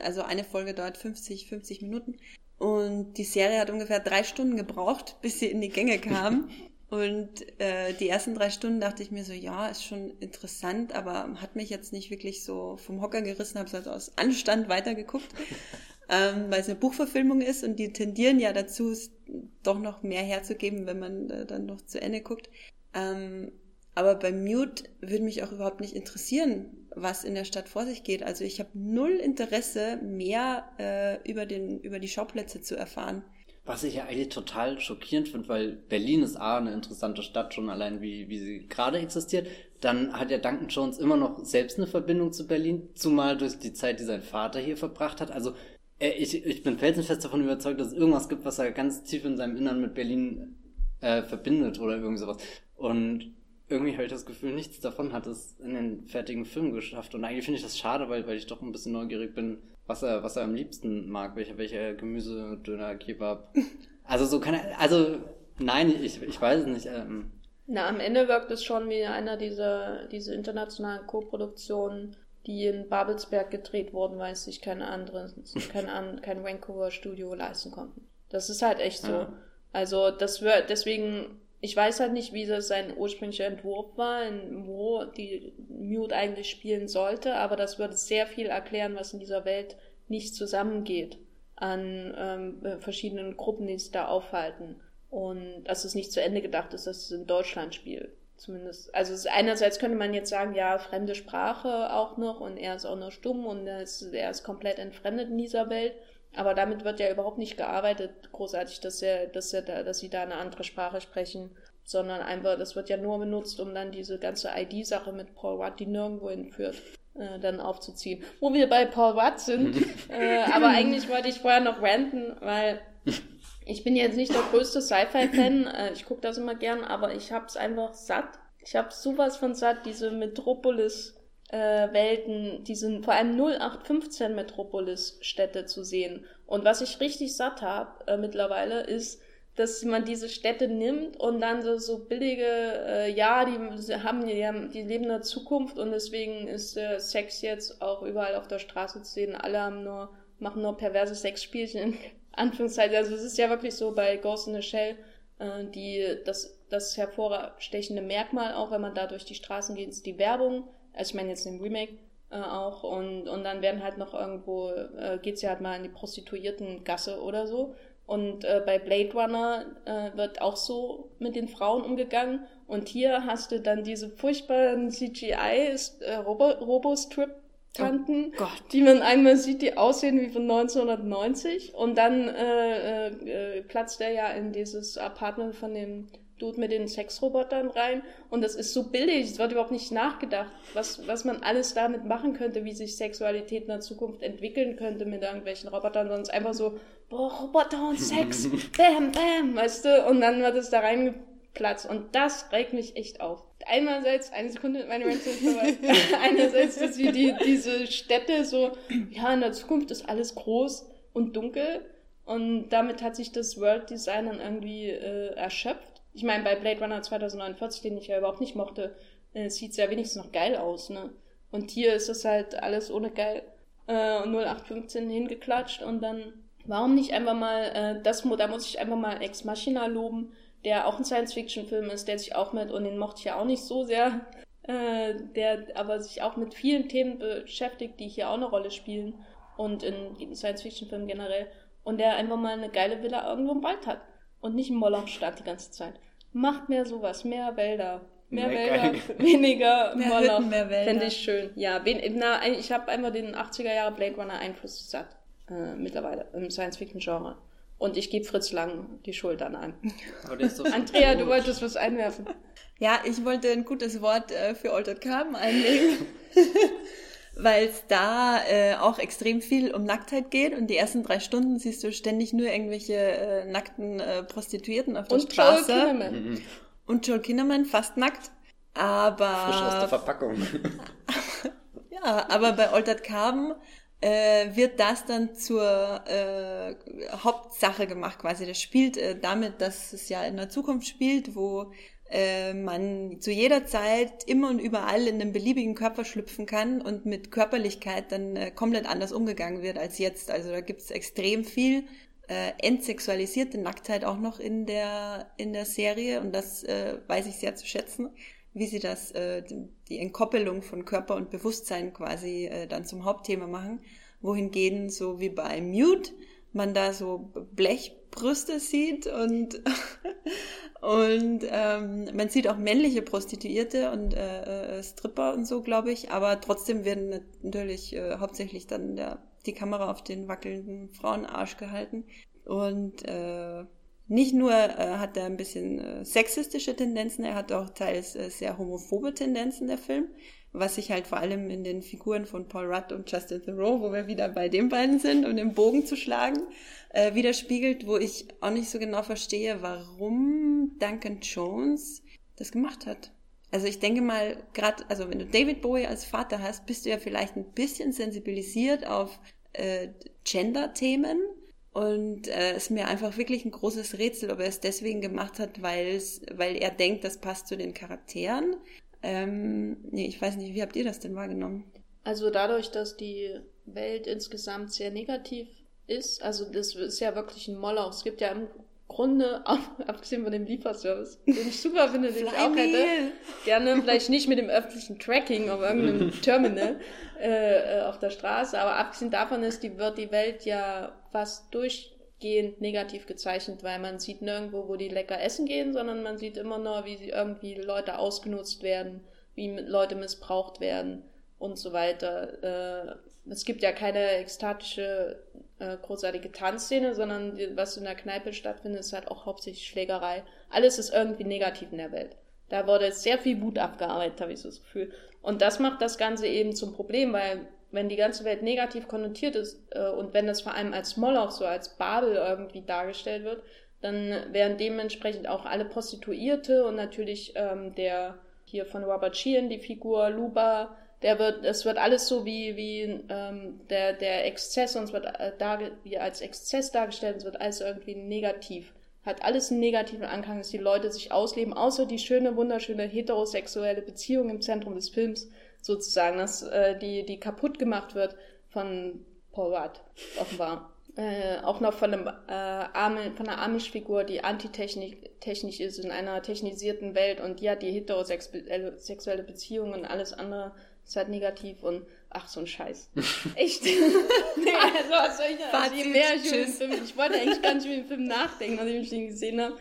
also eine Folge dauert 50, 50 Minuten und die Serie hat ungefähr drei Stunden gebraucht, [laughs] bis sie in die Gänge kam. [laughs] Und äh, die ersten drei Stunden dachte ich mir so, ja, ist schon interessant, aber hat mich jetzt nicht wirklich so vom Hocker gerissen, habe es also aus Anstand weitergeguckt, [laughs] ähm, weil es eine Buchverfilmung ist und die tendieren ja dazu, es doch noch mehr herzugeben, wenn man äh, dann noch zu Ende guckt. Ähm, aber bei Mute würde mich auch überhaupt nicht interessieren, was in der Stadt vor sich geht. Also ich habe null Interesse, mehr äh, über, den, über die Schauplätze zu erfahren. Was ich ja eigentlich total schockierend finde, weil Berlin ist A, eine interessante Stadt, schon allein wie, wie sie gerade existiert. Dann hat ja Duncan Jones immer noch selbst eine Verbindung zu Berlin, zumal durch die Zeit, die sein Vater hier verbracht hat. Also äh, ich, ich bin felsenfest davon überzeugt, dass es irgendwas gibt, was er ganz tief in seinem Innern mit Berlin äh, verbindet oder irgendwie sowas. Und irgendwie habe ich das Gefühl, nichts davon hat es in den fertigen Film geschafft. Und eigentlich finde ich das schade, weil, weil ich doch ein bisschen neugierig bin, was er, was er am liebsten mag, welcher, welcher Gemüse, Döner, Kebab. [laughs] Also so kann er, also nein, ich, ich weiß es nicht. Ähm. Na, am Ende wirkt es schon wie einer dieser, diese internationalen Co-Produktionen, die in Babelsberg gedreht wurden, weil es sich keine andere, kein, kein Vancouver Studio leisten konnten. Das ist halt echt so. Ja. Also das wird, deswegen ich weiß halt nicht, wie das sein ursprünglicher Entwurf war, wo die Mute eigentlich spielen sollte, aber das würde sehr viel erklären, was in dieser Welt nicht zusammengeht an ähm, verschiedenen Gruppen, die sich da aufhalten. Und dass es nicht zu Ende gedacht ist, dass es in Deutschland spielt. Zumindest. Also einerseits könnte man jetzt sagen, ja, fremde Sprache auch noch und er ist auch noch stumm und er ist, er ist komplett entfremdet in dieser Welt. Aber damit wird ja überhaupt nicht gearbeitet, großartig, dass er, dass er da, dass sie da eine andere Sprache sprechen, sondern einfach, das wird ja nur benutzt, um dann diese ganze ID-Sache mit Paul Watt, die nirgendwo hinführt, äh, dann aufzuziehen. Wo wir bei Paul Watt sind, [laughs] äh, aber eigentlich wollte ich vorher noch ranten, weil ich bin jetzt nicht der größte Sci-Fi-Fan, äh, ich gucke das immer gern, aber ich hab's einfach satt. Ich hab's sowas von satt, diese Metropolis- äh, Welten, diesen vor allem 0815 Metropolis-Städte zu sehen. Und was ich richtig satt habe äh, mittlerweile, ist, dass man diese Städte nimmt und dann so, so billige, äh, ja, die haben, die haben, die leben in der Zukunft und deswegen ist äh, Sex jetzt auch überall auf der Straße zu sehen. Alle haben nur, machen nur perverse Sexspielchen in Anführungszeichen. Also es ist ja wirklich so bei Ghost in the Shell, äh, die, das, das hervorstechende Merkmal, auch wenn man da durch die Straßen geht, ist die Werbung also ich meine jetzt im Remake äh, auch. Und, und dann werden halt noch irgendwo, äh, geht sie halt mal in die Prostituiertengasse oder so. Und äh, bei Blade Runner äh, wird auch so mit den Frauen umgegangen. Und hier hast du dann diese furchtbaren CGI-Robo-Strip. Äh, oh die man einmal sieht, die aussehen wie von 1990 und dann äh, äh, äh, platzt er ja in dieses Apartment von dem Dude mit den Sexrobotern rein. Und das ist so billig, es wird überhaupt nicht nachgedacht, was, was man alles damit machen könnte, wie sich Sexualität in der Zukunft entwickeln könnte mit irgendwelchen Robotern, sonst einfach so, boah, Roboter und Sex, [laughs] bam, bam, weißt du, und dann wird es da reingeplatzt. Und das regt mich echt auf. Einerseits, eine Sekunde, meine Menschen sind vorbei. [laughs] Einerseits, dass sie die, diese Städte so, ja, in der Zukunft ist alles groß und dunkel. Und damit hat sich das World Design dann irgendwie äh, erschöpft ich meine, bei Blade Runner 2049, den ich ja überhaupt nicht mochte, äh, sieht es ja wenigstens noch geil aus, ne? Und hier ist es halt alles ohne geil äh, 0815 hingeklatscht und dann, warum nicht einfach mal, äh, das, da muss ich einfach mal Ex Machina loben, der auch ein Science-Fiction-Film ist, der sich auch mit, und den mochte ich ja auch nicht so sehr, äh, der aber sich auch mit vielen Themen beschäftigt, die hier auch eine Rolle spielen und in Science-Fiction-Filmen generell und der einfach mal eine geile Villa irgendwo im Wald hat und nicht in Molochstadt die ganze Zeit. Macht mehr sowas, mehr Wälder. Mehr, mehr Wälder, [laughs] weniger mehr Moloch. mehr Wälder. Fände ich schön. Ja, wen, na, ich habe einfach den 80er Jahre Blade Runner Einfluss satt. Äh, mittlerweile im Science-Fiction-Genre. Und ich gebe Fritz Lang die Schuld an an. [laughs] Andrea, du wolltest was einwerfen. Ja, ich wollte ein gutes Wort äh, für Altered Carbon einlegen. [laughs] weil es da äh, auch extrem viel um Nacktheit geht und die ersten drei Stunden siehst du ständig nur irgendwelche äh, nackten äh, Prostituierten auf der und Straße. Joel Kinnaman. Mhm. Und Joel Kinnaman fast nackt. Aber. Frisch aus der Verpackung. [laughs] ja, aber bei Altered Carbon äh, wird das dann zur äh, Hauptsache gemacht quasi. Das spielt äh, damit, dass es ja in der Zukunft spielt, wo äh, man zu jeder Zeit immer und überall in einen beliebigen Körper schlüpfen kann und mit Körperlichkeit dann äh, komplett anders umgegangen wird als jetzt. Also da gibt es extrem viel äh, entsexualisierte Nacktheit auch noch in der in der Serie und das äh, weiß ich sehr zu schätzen, wie sie das äh, die Entkoppelung von Körper und Bewusstsein quasi äh, dann zum Hauptthema machen, wohingegen so wie bei Mute man da so Blechbrüste sieht und [laughs] und ähm, man sieht auch männliche Prostituierte und äh, äh, Stripper und so, glaube ich, aber trotzdem werden natürlich äh, hauptsächlich dann der, die Kamera auf den wackelnden Frauenarsch gehalten. Und äh, nicht nur äh, hat er ein bisschen äh, sexistische Tendenzen, er hat auch teils äh, sehr homophobe Tendenzen, der Film was sich halt vor allem in den Figuren von Paul Rudd und Justin Theroux, wo wir wieder bei den beiden sind, um den Bogen zu schlagen, äh, widerspiegelt, wo ich auch nicht so genau verstehe, warum Duncan Jones das gemacht hat. Also ich denke mal, gerade, also wenn du David Bowie als Vater hast, bist du ja vielleicht ein bisschen sensibilisiert auf äh, Gender-Themen. Und äh, ist mir einfach wirklich ein großes Rätsel, ob er es deswegen gemacht hat, weil weil er denkt, das passt zu den Charakteren, ähm, nee, ich weiß nicht, wie habt ihr das denn wahrgenommen? Also dadurch, dass die Welt insgesamt sehr negativ ist, also das ist ja wirklich ein Moloch. Es gibt ja im Grunde, [laughs] abgesehen von dem Lieferservice, den ich super finde, den ich auch hätte, gerne vielleicht nicht mit dem öffentlichen Tracking auf irgendeinem [laughs] Terminal äh, äh, auf der Straße, aber abgesehen davon ist die, wird die Welt ja fast durch gehend negativ gezeichnet, weil man sieht nirgendwo, wo die lecker essen gehen, sondern man sieht immer nur, wie sie irgendwie Leute ausgenutzt werden, wie Leute missbraucht werden und so weiter. Äh, es gibt ja keine ekstatische, äh, großartige Tanzszene, sondern was in der Kneipe stattfindet, ist halt auch hauptsächlich Schlägerei. Alles ist irgendwie negativ in der Welt. Da wurde sehr viel Wut abgearbeitet, habe ich so das Gefühl. Und das macht das Ganze eben zum Problem, weil wenn die ganze Welt negativ konnotiert ist äh, und wenn das vor allem als Moloch, so als Babel irgendwie dargestellt wird, dann werden dementsprechend auch alle Prostituierte und natürlich ähm, der hier von Robert Sheehan, die Figur Luba, der wird, es wird alles so wie, wie ähm, der, der Exzess, uns wird äh, darge als Exzess dargestellt, es wird alles irgendwie negativ. Hat alles einen negativen Anklang, dass die Leute sich ausleben, außer die schöne, wunderschöne heterosexuelle Beziehung im Zentrum des Films sozusagen, dass äh, die, die kaputt gemacht wird von Paul Rudd, offenbar. Äh, auch noch von, einem, äh, Arme, von einer Amish-Figur, die antitechnisch ist in einer technisierten Welt und die hat die heterosexuelle Beziehung und alles andere ist halt negativ und ach, so ein Scheiß. [laughs] Echt? nee, also, was soll ich, also, je mehr ich, über den Film, ich wollte eigentlich gar nicht über den Film nachdenken, nachdem ich den gesehen habe.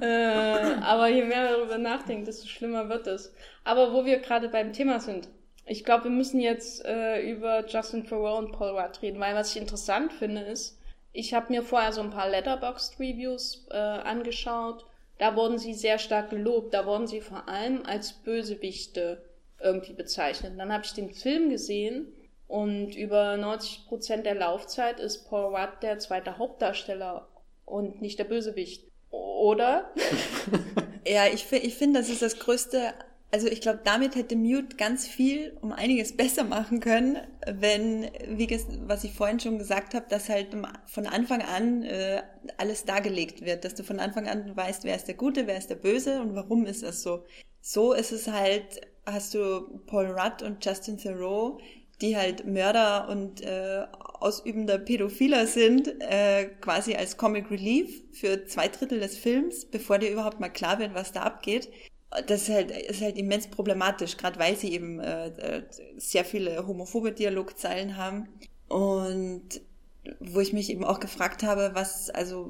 äh, aber je mehr darüber nachdenken, desto schlimmer wird es. Aber wo wir gerade beim Thema sind, ich glaube, wir müssen jetzt äh, über Justin Theroux und Paul Rudd reden, weil was ich interessant finde ist, ich habe mir vorher so ein paar Letterboxd Reviews äh, angeschaut. Da wurden sie sehr stark gelobt. Da wurden sie vor allem als Bösewichte irgendwie bezeichnet. dann habe ich den Film gesehen und über 90 Prozent der Laufzeit ist Paul Rudd der zweite Hauptdarsteller und nicht der Bösewicht. Oder? [laughs] [laughs] ja, ich, ich finde, das ist das größte also ich glaube, damit hätte Mute ganz viel um einiges [laughs] besser machen können, wenn, wie was ich vorhin schon gesagt habe, dass halt von Anfang an äh, alles dargelegt wird, dass du von Anfang an weißt, wer ist der Gute, wer ist der Böse und warum ist das so. So ist es halt, hast du Paul Rudd und Justin Theroux, die halt Mörder und äh, ausübender Pädophiler sind, äh, quasi als Comic Relief für zwei Drittel des Films, bevor dir überhaupt mal klar wird, was da abgeht das ist halt, ist halt immens problematisch, gerade weil sie eben äh, äh, sehr viele homophobe Dialogzeilen haben. Und wo ich mich eben auch gefragt habe, was, also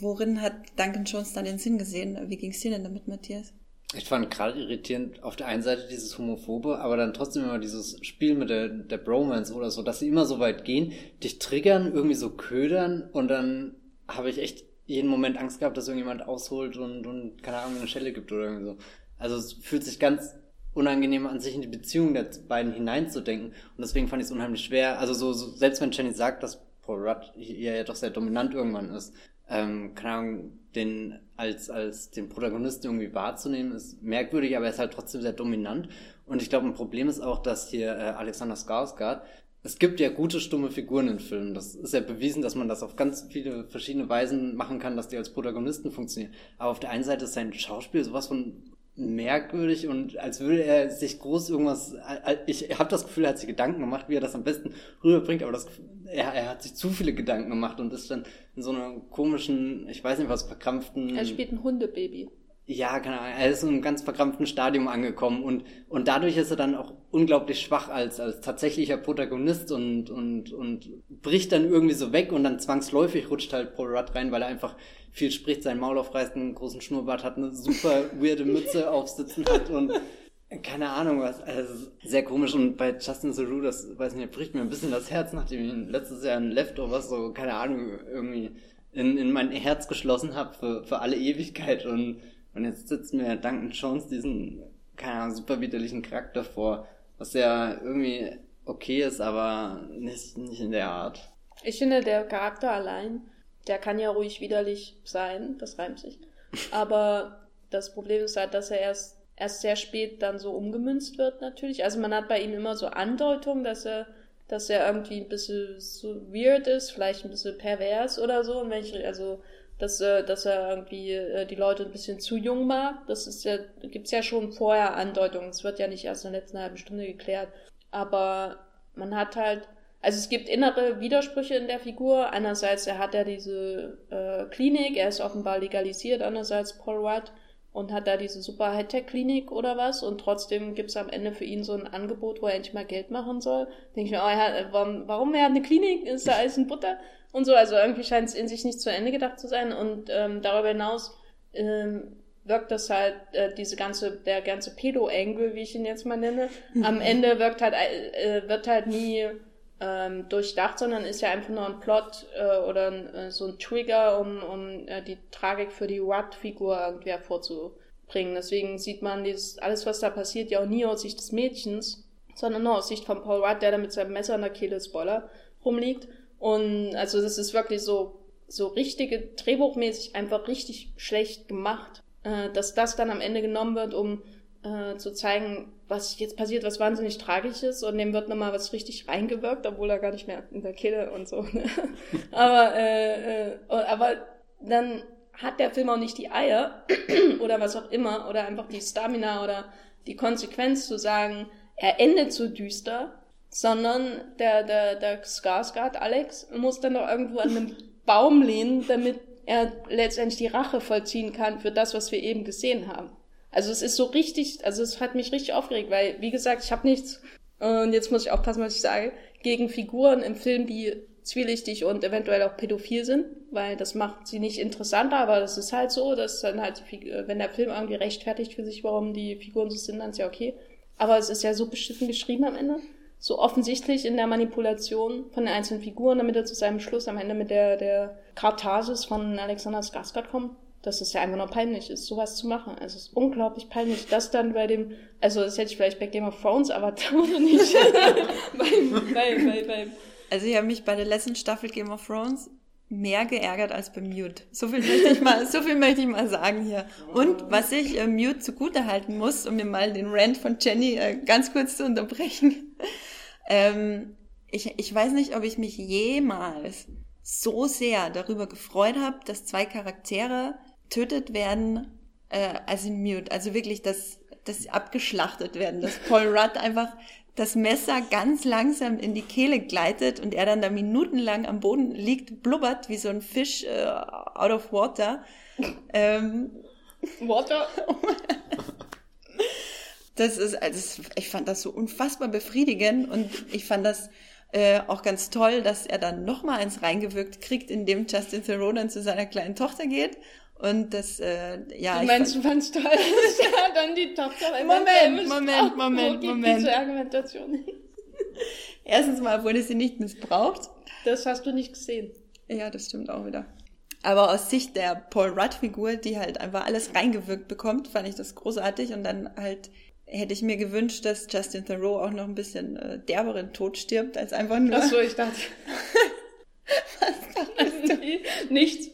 worin hat Duncan Jones dann den Sinn gesehen? Wie ging es dir denn damit, Matthias? Ich fand gerade irritierend auf der einen Seite dieses Homophobe, aber dann trotzdem immer dieses Spiel mit der, der Bromance oder so, dass sie immer so weit gehen, dich triggern, irgendwie so ködern und dann habe ich echt jeden Moment Angst gehabt, dass irgendjemand ausholt und, und keine Ahnung, eine Schelle gibt oder irgendwie so. Also es fühlt sich ganz unangenehm an sich in die Beziehung der beiden hineinzudenken und deswegen fand ich es unheimlich schwer. Also so, so selbst wenn Jenny sagt, dass Paul Rudd hier ja doch sehr dominant irgendwann ist, ähm, keine Ahnung, den als, als den Protagonisten irgendwie wahrzunehmen, ist merkwürdig, aber er ist halt trotzdem sehr dominant. Und ich glaube, ein Problem ist auch, dass hier äh, Alexander Skarsgård, es gibt ja gute stumme Figuren in Filmen. Das ist ja bewiesen, dass man das auf ganz viele verschiedene Weisen machen kann, dass die als Protagonisten funktionieren. Aber auf der einen Seite ist sein Schauspiel sowas von merkwürdig und als würde er sich groß irgendwas. Ich habe das Gefühl, er hat sich Gedanken gemacht, wie er das am besten rüberbringt, aber das, er, er hat sich zu viele Gedanken gemacht und ist dann in so einer komischen, ich weiß nicht was, verkrampften. Er spielt ein Hundebaby ja, keine Ahnung, er ist in einem ganz verkrampften Stadium angekommen und, und dadurch ist er dann auch unglaublich schwach als, als tatsächlicher Protagonist und, und, und bricht dann irgendwie so weg und dann zwangsläufig rutscht halt Paul Rudd rein, weil er einfach viel spricht, sein Maul aufreißt, einen großen Schnurrbart hat, eine super weirde Mütze [laughs] aufsitzen hat und keine Ahnung was, also sehr komisch und bei Justin Theroux, das, weiß nicht, bricht mir ein bisschen das Herz, nachdem ich letztes Jahr ein Leftovers so, keine Ahnung, irgendwie in, in mein Herz geschlossen habe für, für alle Ewigkeit und und jetzt sitzt mir Duncan Jones diesen, keine Ahnung, super widerlichen Charakter vor, was ja irgendwie okay ist, aber nicht, nicht in der Art. Ich finde, der Charakter allein, der kann ja ruhig widerlich sein, das reimt sich. [laughs] Aber das Problem ist halt, dass er erst, erst sehr spät dann so umgemünzt wird, natürlich. Also man hat bei ihm immer so Andeutungen, dass er, dass er irgendwie ein bisschen so weird ist, vielleicht ein bisschen pervers oder so. Und wenn ich, also dass, dass er irgendwie äh, die Leute ein bisschen zu jung mag. Das ist ja, gibt's ja schon vorher Andeutungen. Es wird ja nicht erst in der letzten halben Stunde geklärt. Aber man hat halt, also es gibt innere Widersprüche in der Figur. Einerseits, er hat ja diese äh, Klinik, er ist offenbar legalisiert, andererseits Paul Rudd und hat da diese super Hightech-Klinik oder was und trotzdem gibt's am Ende für ihn so ein Angebot, wo er endlich mal Geld machen soll. Denke ich mir, oh, er hat, warum, warum er hat eine Klinik? Ist da alles in Butter? und so. Also irgendwie scheint es in sich nicht zu Ende gedacht zu sein. Und ähm, darüber hinaus ähm, wirkt das halt, äh, diese ganze, der ganze Pedo-Angle, wie ich ihn jetzt mal nenne, am Ende wirkt halt, äh, wird halt nie ähm, durchdacht, sondern ist ja einfach nur ein Plot äh, oder ein, äh, so ein Trigger, um, um äh, die Tragik für die Watt-Figur irgendwie hervorzubringen. Deswegen sieht man dieses, alles, was da passiert, ja auch nie aus Sicht des Mädchens, sondern nur aus Sicht von Paul Rudd, der da mit seinem Messer in der Kehle, Spoiler, rumliegt und also das ist wirklich so, so richtige, drehbuchmäßig einfach richtig schlecht gemacht, äh, dass das dann am Ende genommen wird, um äh, zu zeigen, was jetzt passiert, was wahnsinnig tragisch ist und dem wird nochmal was richtig reingewirkt, obwohl er gar nicht mehr in der Kehle und so. Ne? [laughs] aber, äh, äh, aber dann hat der Film auch nicht die Eier [clears throat] oder was auch immer oder einfach die Stamina oder die Konsequenz zu sagen, er endet so düster, sondern der, der, der Skarsgård, Alex, muss dann doch irgendwo an einem [laughs] Baum lehnen, damit er letztendlich die Rache vollziehen kann für das, was wir eben gesehen haben. Also es ist so richtig, also es hat mich richtig aufgeregt, weil, wie gesagt, ich habe nichts, und jetzt muss ich aufpassen, was ich sage, gegen Figuren im Film, die zwielichtig und eventuell auch pädophil sind, weil das macht sie nicht interessanter, aber das ist halt so, dass dann halt, wenn der Film irgendwie rechtfertigt für sich, warum die Figuren so sind, dann ist ja okay. Aber es ist ja so beschissen geschrieben am Ende so offensichtlich in der Manipulation von den einzelnen Figuren, damit er zu seinem Schluss am Ende mit der, der Katharsis von Alexander Skarsgård kommt, dass es ja einfach nur peinlich ist, sowas zu machen. Also es ist unglaublich peinlich. Das dann bei dem, also das hätte ich vielleicht bei Game of Thrones, aber [laughs] da nicht. [laughs] bei, bei, bei, bei. Also ich habe mich bei der letzten Staffel Game of Thrones mehr geärgert als bei Mute. So viel möchte ich mal, so viel möchte ich mal sagen hier. Und was ich äh, Mute zugute halten muss, um mir mal den Rant von Jenny äh, ganz kurz zu unterbrechen. [laughs] ähm, ich, ich weiß nicht, ob ich mich jemals so sehr darüber gefreut habe, dass zwei Charaktere tötet werden, äh, als in Mute. Also wirklich, dass, sie abgeschlachtet werden, dass Paul Rudd einfach das Messer ganz langsam in die Kehle gleitet und er dann da minutenlang am Boden liegt, blubbert wie so ein Fisch äh, out of water. Ähm, water? [laughs] das ist, also ich fand das so unfassbar befriedigend und ich fand das Äh, auch ganz toll, dass er dann nochmal eins reingewirkt kriegt, indem Justin Theroux dann zu seiner kleinen Tochter geht. Und das, äh, ja. Du meinst, du fandst toll, dass [laughs] ja dann die Tochter Moment, Moment, Moment, Moment. Diese Argumentation. [laughs] Erstens mal wurde sie nicht missbraucht. Das hast du nicht gesehen. Ja, das stimmt auch wieder. Aber aus Sicht der Paul Rudd-Figur, die halt einfach alles reingewirkt bekommt, fand ich das großartig. Und dann halt hätte ich mir gewünscht, dass Justin Theroux auch noch ein bisschen äh, derberen Tod stirbt, als einfach nur... Ach so, ich dachte... [laughs] Was dachtest du? Nichts.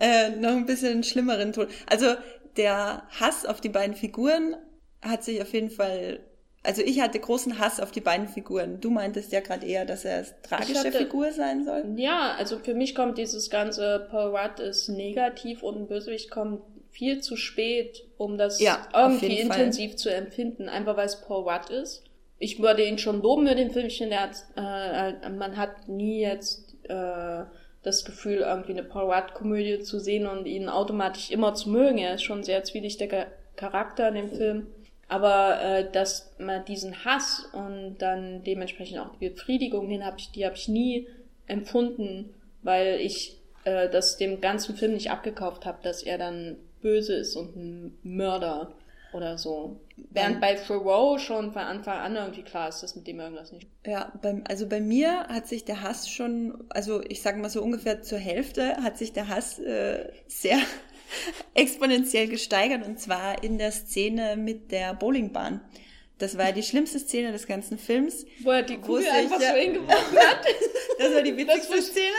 Äh, noch ein bisschen schlimmeren Tod. Also der Hass auf die beiden Figuren hat sich auf jeden Fall also ich hatte großen Hass auf die beiden Figuren. Du meintest ja gerade eher, dass er tragische hatte, Figur sein soll. Ja, also für mich kommt dieses ganze Paul Rudd ist negativ und Bösewicht kommt viel zu spät, um das ja, irgendwie intensiv Fall. zu empfinden, einfach weil es Paul Rudd ist. Ich würde ihn schon loben für den Film. Ich finde, äh, man hat nie jetzt äh, das Gefühl, irgendwie eine Paul Rudd-Komödie zu sehen und ihn automatisch immer zu mögen. Er ist schon sehr zwielichtiger Charakter in dem Film. Aber äh, dass man diesen Hass und dann dementsprechend auch die Befriedigung, den hab ich, die habe ich nie empfunden, weil ich äh, das dem ganzen Film nicht abgekauft habe, dass er dann böse ist und ein Mörder oder so. Während bei Thoreau schon von Anfang an irgendwie klar ist, dass mit dem irgendwas nicht. Ja, beim, also bei mir hat sich der Hass schon, also ich sage mal so ungefähr zur Hälfte hat sich der Hass äh, sehr [laughs] exponentiell gesteigert und zwar in der Szene mit der Bowlingbahn. Das war die schlimmste Szene des ganzen Films. Wo er die Kugel einfach so hingeworfen hat. [laughs] Das war die witzigste Szene.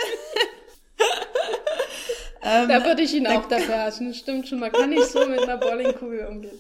ähm, da würde ich ihn auch dafür hassen. Stimmt schon, man kann nicht so mit einer Bowlingkugel umgehen.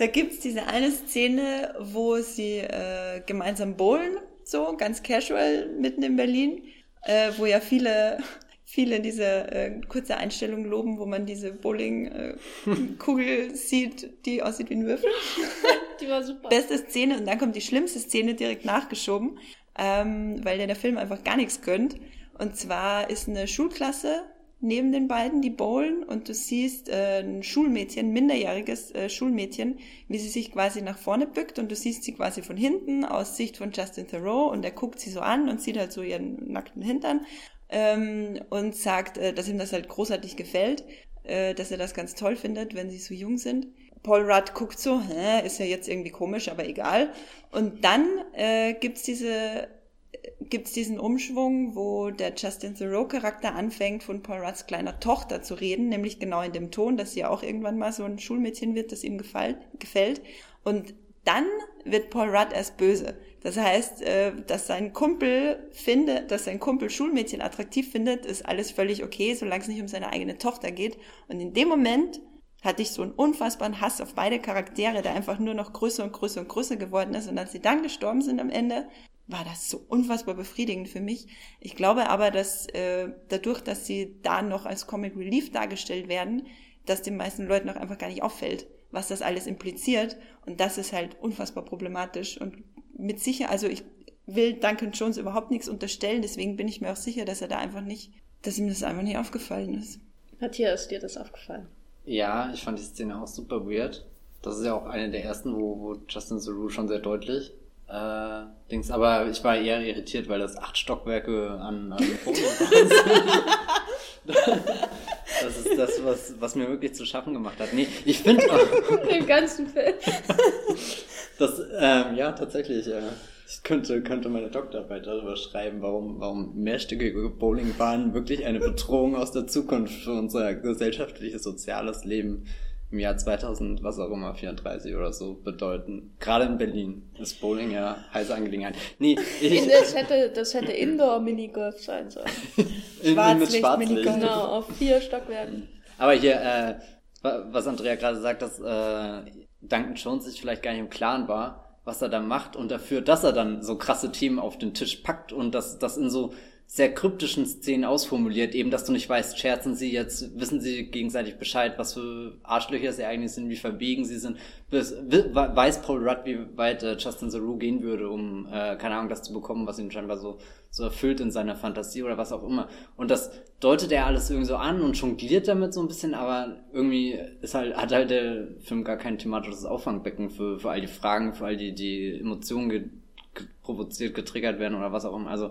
Da gibt's diese eine Szene, wo sie äh, gemeinsam bowlen, so ganz casual mitten in Berlin, äh, wo ja viele [laughs] viele diese äh, kurze Einstellung loben, wo man diese Bowling-Kugel äh, [laughs] sieht, die aussieht wie ein Würfel. [laughs] Die war super. Beste Szene und dann kommt die schlimmste Szene direkt nachgeschoben, ähm, weil der, der Film einfach gar nichts gönnt. Und zwar ist eine Schulklasse neben den beiden, die bowlen und du siehst äh, ein Schulmädchen, minderjähriges äh, Schulmädchen, wie sie sich quasi nach vorne bückt und du siehst sie quasi von hinten aus Sicht von Justin Theroux und er guckt sie so an und sieht halt so ihren nackten Hintern ähm, und sagt, äh, dass ihm das halt großartig gefällt, äh, dass er das ganz toll findet, wenn sie so jung sind. Paul Rudd guckt so, hä, ist ja jetzt irgendwie komisch, aber egal. Und dann äh, gibt's diese gibt's diesen Umschwung, wo der Justin Thoreau-Charakter anfängt, von Paul Rudds kleiner Tochter zu reden, nämlich genau in dem Ton, dass sie auch irgendwann mal so ein Schulmädchen wird, das ihm gefällt. gefällt. Und dann wird Paul Rudd erst böse. Das heißt, äh, dass sein Kumpel findet, dass sein Kumpel Schulmädchen attraktiv findet, ist alles völlig okay, solange es nicht um seine eigene Tochter geht. Und in dem Moment hatte ich so einen unfassbaren Hass auf beide Charaktere, der einfach nur noch größer und größer und größer geworden ist. Und als sie dann gestorben sind am Ende, war das so unfassbar befriedigend für mich. Ich glaube aber, dass äh, dadurch, dass sie da noch als Comic Relief dargestellt werden, dass den meisten Leuten auch einfach gar nicht auffällt, was das alles impliziert. Und das ist halt unfassbar problematisch und mit sicher, also ich will Duncan Jones überhaupt nichts unterstellen, deswegen bin ich mir auch sicher, dass er da einfach nicht, dass ihm das einfach nicht aufgefallen ist. Matthias, dir das aufgefallen? Ja, ich fand die Szene auch super weird. Das ist ja auch eine der ersten, wo, wo Justin Theroux schon sehr deutlich äh, Dings, aber ich war eher irritiert, weil das acht Stockwerke an, an [laughs] Fotos sind. Das ist das, was, was mir wirklich zu schaffen gemacht hat. Nee, ich finde auch. [laughs] Den ganzen Film. Das, ähm, ja, tatsächlich, ja. Ich könnte, könnte meine Doktorarbeit darüber schreiben, warum, warum mehrstöckige Bowlingbahnen wirklich eine Bedrohung aus der Zukunft für unser gesellschaftliches, soziales Leben im Jahr 2000, was auch immer, 34 oder so bedeuten. Gerade in Berlin ist Bowling ja heiße Angelegenheit. Nee, ich, das hätte, das hätte Indoor-Minigolf sein sollen. [laughs] in, Schwarzlicht, Schwarzlicht. Genau, auf vier Stockwerken. Aber hier, äh, was Andrea gerade sagt, dass äh, Duncan Jones sich vielleicht gar nicht im Klaren war, was er da macht und dafür, dass er dann so krasse Themen auf den Tisch packt und das, das in so sehr kryptischen Szenen ausformuliert, eben, dass du nicht weißt, scherzen sie jetzt, wissen sie gegenseitig Bescheid, was für Arschlöcher sie eigentlich sind, wie verbiegen sie sind, weiß Paul Rudd, wie weit äh, Justin Theroux gehen würde, um, äh, keine Ahnung, das zu bekommen, was ihn scheinbar so, so erfüllt in seiner Fantasie oder was auch immer. Und das deutet er alles irgendwie so an und jongliert damit so ein bisschen, aber irgendwie ist halt, hat halt der Film gar kein thematisches Auffangbecken für, für all die Fragen, für all die, die Emotionen provoziert, getriggert werden oder was auch immer. Also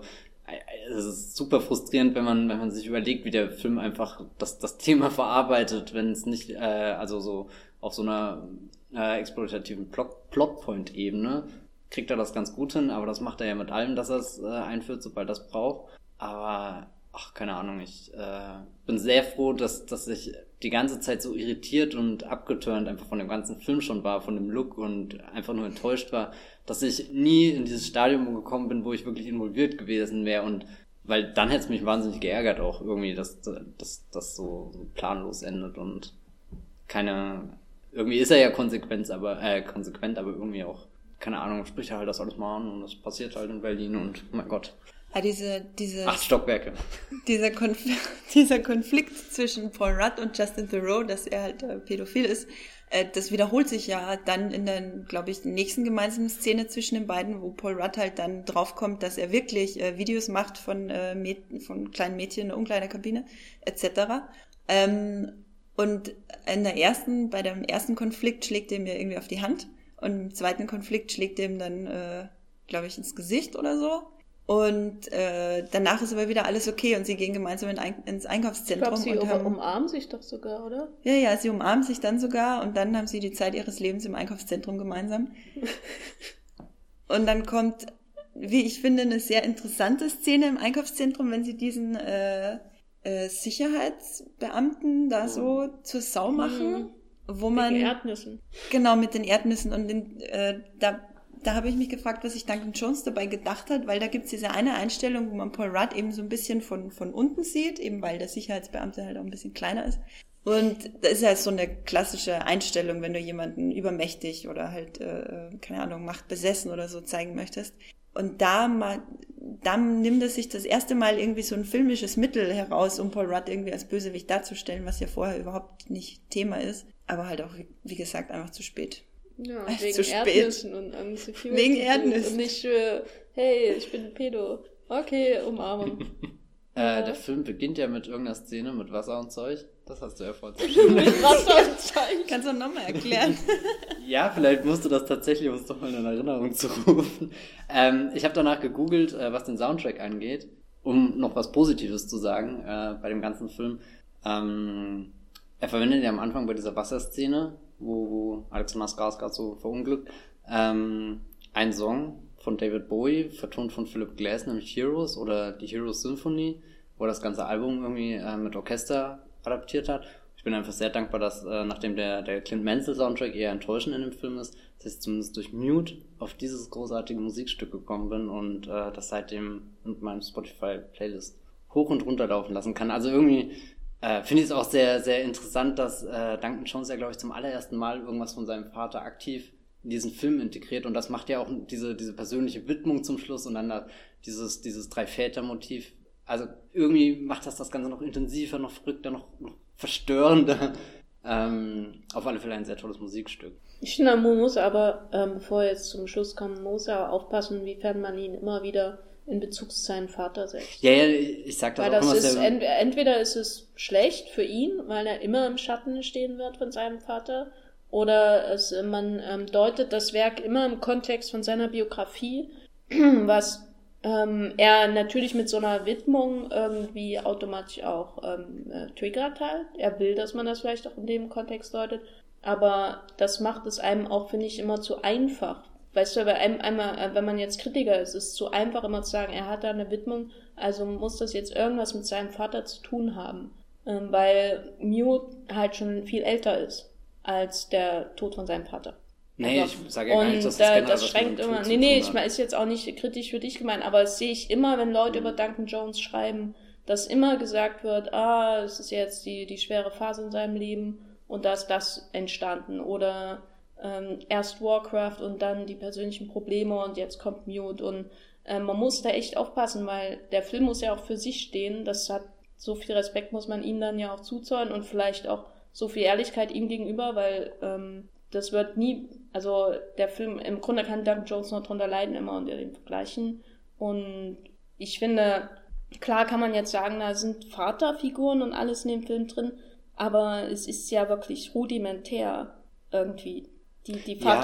es ist super frustrierend, wenn man, wenn man sich überlegt, wie der Film einfach das, das Thema verarbeitet, wenn es nicht, äh, also so auf so einer äh, exploitativen Plot, Plotpoint-Ebene kriegt er das ganz gut hin, aber das macht er ja mit allem, dass er es äh, einführt, sobald es braucht. Aber, ach, keine Ahnung, ich äh, bin sehr froh, dass, dass ich die ganze Zeit so irritiert und abgeturnt einfach von dem ganzen Film schon war, von dem Look und einfach nur enttäuscht war, dass ich nie in dieses Stadium gekommen bin, wo ich wirklich involviert gewesen wäre und weil dann hätte es mich wahnsinnig geärgert auch irgendwie, dass das so planlos endet und keine irgendwie ist er ja konsequent, aber äh, konsequent, aber irgendwie auch keine Ahnung, spricht er halt das alles mal an und das passiert halt in Berlin und mein Gott. Ah, diese, diese, Acht Stockwerke. [laughs] Dieser, Konf [laughs] dieser Konflikt zwischen Paul Rudd und Justin Theroux, dass er halt äh, pädophil ist, äh, das wiederholt sich ja dann in der, glaube ich, nächsten gemeinsamen Szene zwischen den beiden, wo Paul Rudd halt dann draufkommt, dass er wirklich äh, Videos macht von, äh, von kleinen Mädchen in der Umkleiderkabine etc. Ähm, und in der ersten, bei dem ersten Konflikt schlägt er mir irgendwie auf die Hand und im zweiten Konflikt schlägt er ihm dann, äh, glaube ich, ins Gesicht oder so. Und äh, danach ist aber wieder alles okay und sie gehen gemeinsam in ein, ins Einkaufszentrum. Ich glaube, sie und haben, umarmen sich doch sogar, oder? Ja, ja, sie umarmen sich dann sogar und dann haben sie die Zeit ihres Lebens im Einkaufszentrum gemeinsam. [laughs] und dann kommt, wie ich finde, eine sehr interessante Szene im Einkaufszentrum, wenn sie diesen äh, äh, Sicherheitsbeamten da so zur Sau machen. Mhm. Wo man. Mit den Erdnüssen. Genau, mit den Erdnüssen. Und in, äh, da da habe ich mich gefragt, was sich Duncan Jones dabei gedacht hat, weil da gibt's diese eine Einstellung, wo man Paul Rudd eben so ein bisschen von, von unten sieht, eben weil der Sicherheitsbeamte halt auch ein bisschen kleiner ist. Und das ist ja so eine klassische Einstellung, wenn du jemanden übermächtig oder halt, äh, keine Ahnung, macht besessen oder so zeigen möchtest. Und da, mal, da nimmt es sich das erste Mal irgendwie so ein filmisches Mittel heraus, um Paul Rudd irgendwie als Bösewicht darzustellen, was ja vorher überhaupt nicht Thema ist. Aber halt auch, wie gesagt, einfach zu spät. Ja, Ach, wegen Erdnüssen und Angst. Wegen Erdnüssen. Und nicht für, hey, ich bin Pedo. Okay, umarmen. [laughs] äh, der Film beginnt ja mit irgendeiner Szene mit Wasser und Zeug. Das hast du ja vorhin [laughs] Mit Wasser und Zeug. Kannst du nochmal erklären? [laughs] ja, vielleicht musst du das tatsächlich, um es doch mal in Erinnerung zu rufen. Ähm, ich habe danach gegoogelt, äh, was den Soundtrack angeht, um noch was Positives zu sagen äh, bei dem ganzen Film. Ähm, er verwendet ja am Anfang bei dieser Wasserszene wo, wo Alexander Skarsgård so verunglückt, ähm, ein Song von David Bowie, vertont von Philip Glass, nämlich Heroes oder die Heroes Symphony, wo er das ganze Album irgendwie äh, mit Orchester adaptiert hat. Ich bin einfach sehr dankbar, dass äh, nachdem der, der Clint Mansell Soundtrack eher enttäuschend in dem Film ist, dass ich zumindest durch Mute auf dieses großartige Musikstück gekommen bin und äh, das seitdem mit meinem Spotify Playlist hoch und runter laufen lassen kann. Also irgendwie äh, Finde ich es auch sehr, sehr interessant, dass äh, Duncan Jones ja, glaube ich, zum allerersten Mal irgendwas von seinem Vater aktiv in diesen Film integriert und das macht ja auch diese, diese persönliche Widmung zum Schluss und dann da dieses, dieses Drei-Väter-Motiv. Also irgendwie macht das das Ganze noch intensiver, noch verrückter, noch, noch verstörender. [laughs] Ähm, auf alle Fälle ein sehr tolles Musikstück. Ich finde, man muss aber, ähm, bevor er jetzt zum Schluss kommt, muss er aufpassen, inwiefern man ihn immer wieder in Bezug zu seinem Vater setzt. Ja, ja, ich sag das weil auch das immer. Ist, ent entweder ist es schlecht für ihn, weil er immer im Schatten stehen wird von seinem Vater, oder es, man ähm, deutet das Werk immer im Kontext von seiner Biografie, [clears throat] was ähm, er natürlich mit so einer Widmung irgendwie automatisch auch ähm, äh, triggert halt. Er will, dass man das vielleicht auch in dem Kontext deutet, aber das macht es einem auch, finde ich, immer zu einfach, Weißt du, aber einmal, äh, wenn man jetzt Kritiker ist, ist es zu einfach immer zu sagen, er hat da eine Widmung, also muss das jetzt irgendwas mit seinem Vater zu tun haben. Ähm, weil Mute halt schon viel älter ist als der Tod von seinem Vater. Nee, ich sage ja gar nicht, dass das, da, das schränkt immer. Nee, nee, ich ist jetzt auch nicht kritisch für dich gemeint, aber das sehe ich immer, wenn Leute mhm. über Duncan Jones schreiben, dass immer gesagt wird, ah, es ist jetzt die, die schwere Phase in seinem Leben und da ist das entstanden. Oder ähm, erst Warcraft und dann die persönlichen Probleme und jetzt kommt Mute und äh, man muss da echt aufpassen, weil der Film muss ja auch für sich stehen. Das hat so viel Respekt muss man ihm dann ja auch zuzollen und vielleicht auch so viel Ehrlichkeit ihm gegenüber, weil ähm, das wird nie, also der Film, im Grunde kann Doug Jones noch drunter leiden immer unter den Vergleichen. Und ich finde, klar kann man jetzt sagen, da sind Vaterfiguren und alles in dem Film drin, aber es ist ja wirklich rudimentär irgendwie. Die, die ja.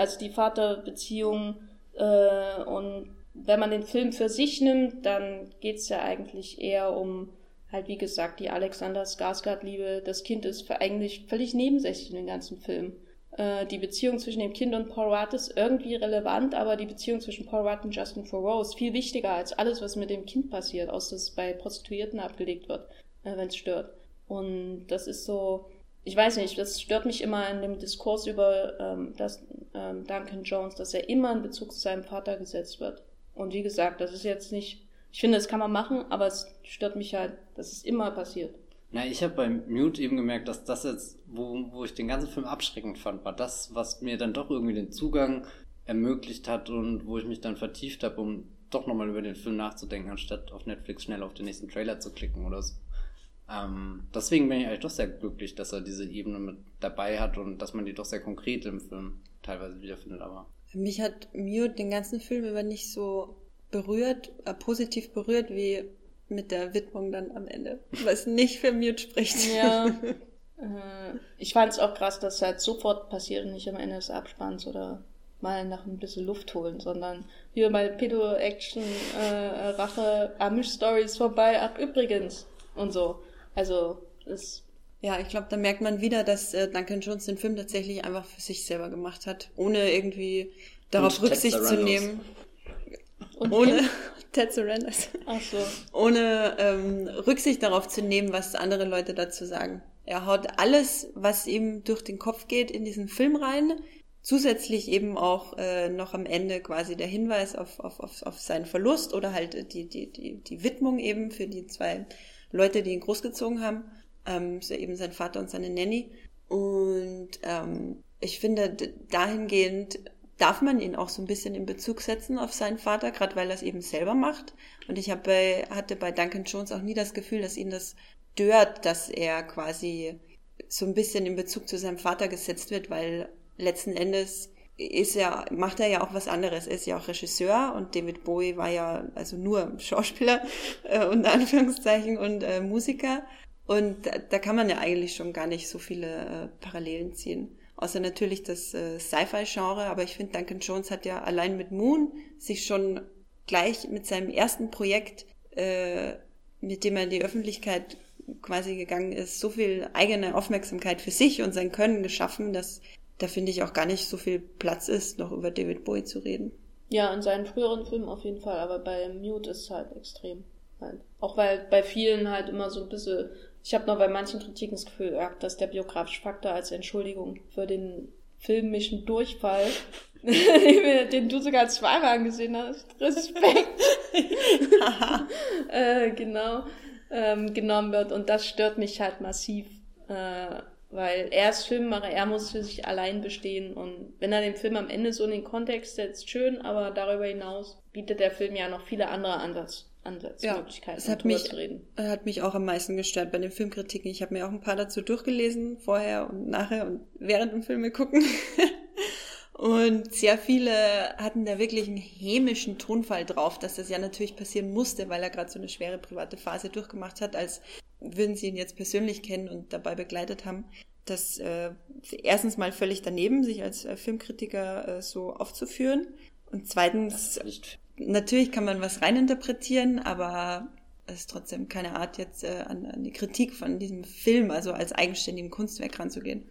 also die Vaterbeziehung Äh, und wenn man den Film für sich nimmt, dann geht es ja eigentlich eher um halt wie gesagt die Alexander Skarsgård-Liebe. Das Kind ist eigentlich völlig nebensächlich in dem ganzen Film. Äh, die Beziehung zwischen dem Kind und Paul Rudd ist irgendwie relevant, aber die Beziehung zwischen Paul Rudd und Justin Thoreau ist viel wichtiger als alles, was mit dem Kind passiert, außer dass es bei Prostituierten abgelegt wird, äh, wenn es stört. Und das ist so, ich weiß nicht, das stört mich immer in dem Diskurs über ähm, das, ähm, Duncan Jones, dass er immer in Bezug zu seinem Vater gesetzt wird. Und wie gesagt, das ist jetzt nicht, ich finde, das kann man machen, aber es stört mich halt, dass es immer passiert. Na, ich habe beim Mute eben gemerkt, dass das jetzt, wo, wo ich den ganzen Film abschreckend fand, war das, was mir dann doch irgendwie den Zugang ermöglicht hat und wo ich mich dann vertieft habe, um doch nochmal über den Film nachzudenken, anstatt auf Netflix schnell auf den nächsten Trailer zu klicken oder so. Ähm, deswegen bin ich eigentlich doch sehr glücklich, dass er diese Ebene mit dabei hat und dass man die doch sehr konkret im Film teilweise wiederfindet. Aber mich hat Mute den ganzen Film über nicht so berührt, äh, positiv berührt wie mit der Widmung dann am Ende, [laughs] was nicht für Mute spricht. Ja. [laughs] äh, ich fand es auch krass, dass halt sofort passiert und nicht am Ende des Abspanns oder mal nach ein bisschen Luft holen, sondern wie bei Pedo-Action, äh, Rache, Amish-Stories vorbei, ach übrigens und so. Also, es. Ja, ich glaube, da merkt man wieder, dass äh, Duncan Jones den Film tatsächlich einfach für sich selber gemacht hat, ohne irgendwie darauf Und Rücksicht zu nehmen. Und ohne Ted [laughs] Surrenders. Ach so. Ohne ähm, Rücksicht darauf zu nehmen, was andere Leute dazu sagen. Er haut alles, was ihm durch den Kopf geht, in diesen Film rein. Zusätzlich eben auch äh, noch am Ende quasi der Hinweis auf, auf, auf, auf seinen Verlust oder halt die, die, die, die Widmung eben für die zwei Leute, die ihn großgezogen haben, ähm, so eben sein Vater und seine Nanny. Und ähm, ich finde, dahingehend darf man ihn auch so ein bisschen in Bezug setzen auf seinen Vater, gerade weil er es eben selber macht. Und ich hab bei, hatte bei Duncan Jones auch nie das Gefühl, dass ihn das stört, dass er quasi so ein bisschen in Bezug zu seinem Vater gesetzt wird, weil letzten Endes ist ja, macht er ja auch was anderes. Er ist ja auch Regisseur und David Bowie war ja also nur Schauspieler [laughs] äh, unter Anführungszeichen und äh, Musiker. Und da, da, kann man ja eigentlich schon gar nicht so viele äh, Parallelen ziehen. Außer natürlich das äh, Sci-Fi-Genre, aber ich finde, Duncan Jones hat ja allein mit Moon sich schon gleich mit seinem ersten Projekt, äh, mit dem er in die Öffentlichkeit quasi gegangen ist, so viel eigene Aufmerksamkeit für sich und sein Können geschaffen, dass da finde ich auch gar nicht so viel Platz ist, noch über David Bowie zu reden. Ja, in seinen früheren Filmen auf jeden Fall, aber bei Mute ist es halt extrem. Halt. Auch weil bei vielen halt immer so ein bisschen, ich habe noch bei manchen Kritiken das Gefühl gehabt, dass der biografische Faktor als Entschuldigung für den filmischen Durchfall, [laughs] den du sogar zweimal angesehen hast, [laughs] Respekt, [laughs] äh, genau, ähm, genommen wird. Und das stört mich halt massiv. Äh, weil er ist Filmemacher, er muss für sich allein bestehen und wenn er den Film am Ende so in den Kontext setzt, schön, aber darüber hinaus bietet der Film ja noch viele andere Ansatz, Ansatzmöglichkeiten, ja, es hat mich, zu reden. hat mich auch am meisten gestört bei den Filmkritiken. Ich habe mir auch ein paar dazu durchgelesen, vorher und nachher und während dem Filme gucken. [laughs] Und sehr viele hatten da wirklich einen hämischen Tonfall drauf, dass das ja natürlich passieren musste, weil er gerade so eine schwere private Phase durchgemacht hat, als würden sie ihn jetzt persönlich kennen und dabei begleitet haben, das äh, erstens mal völlig daneben, sich als äh, Filmkritiker äh, so aufzuführen. Und zweitens, natürlich kann man was reininterpretieren, aber es ist trotzdem keine Art, jetzt äh, an, an die Kritik von diesem Film, also als eigenständigem Kunstwerk ranzugehen.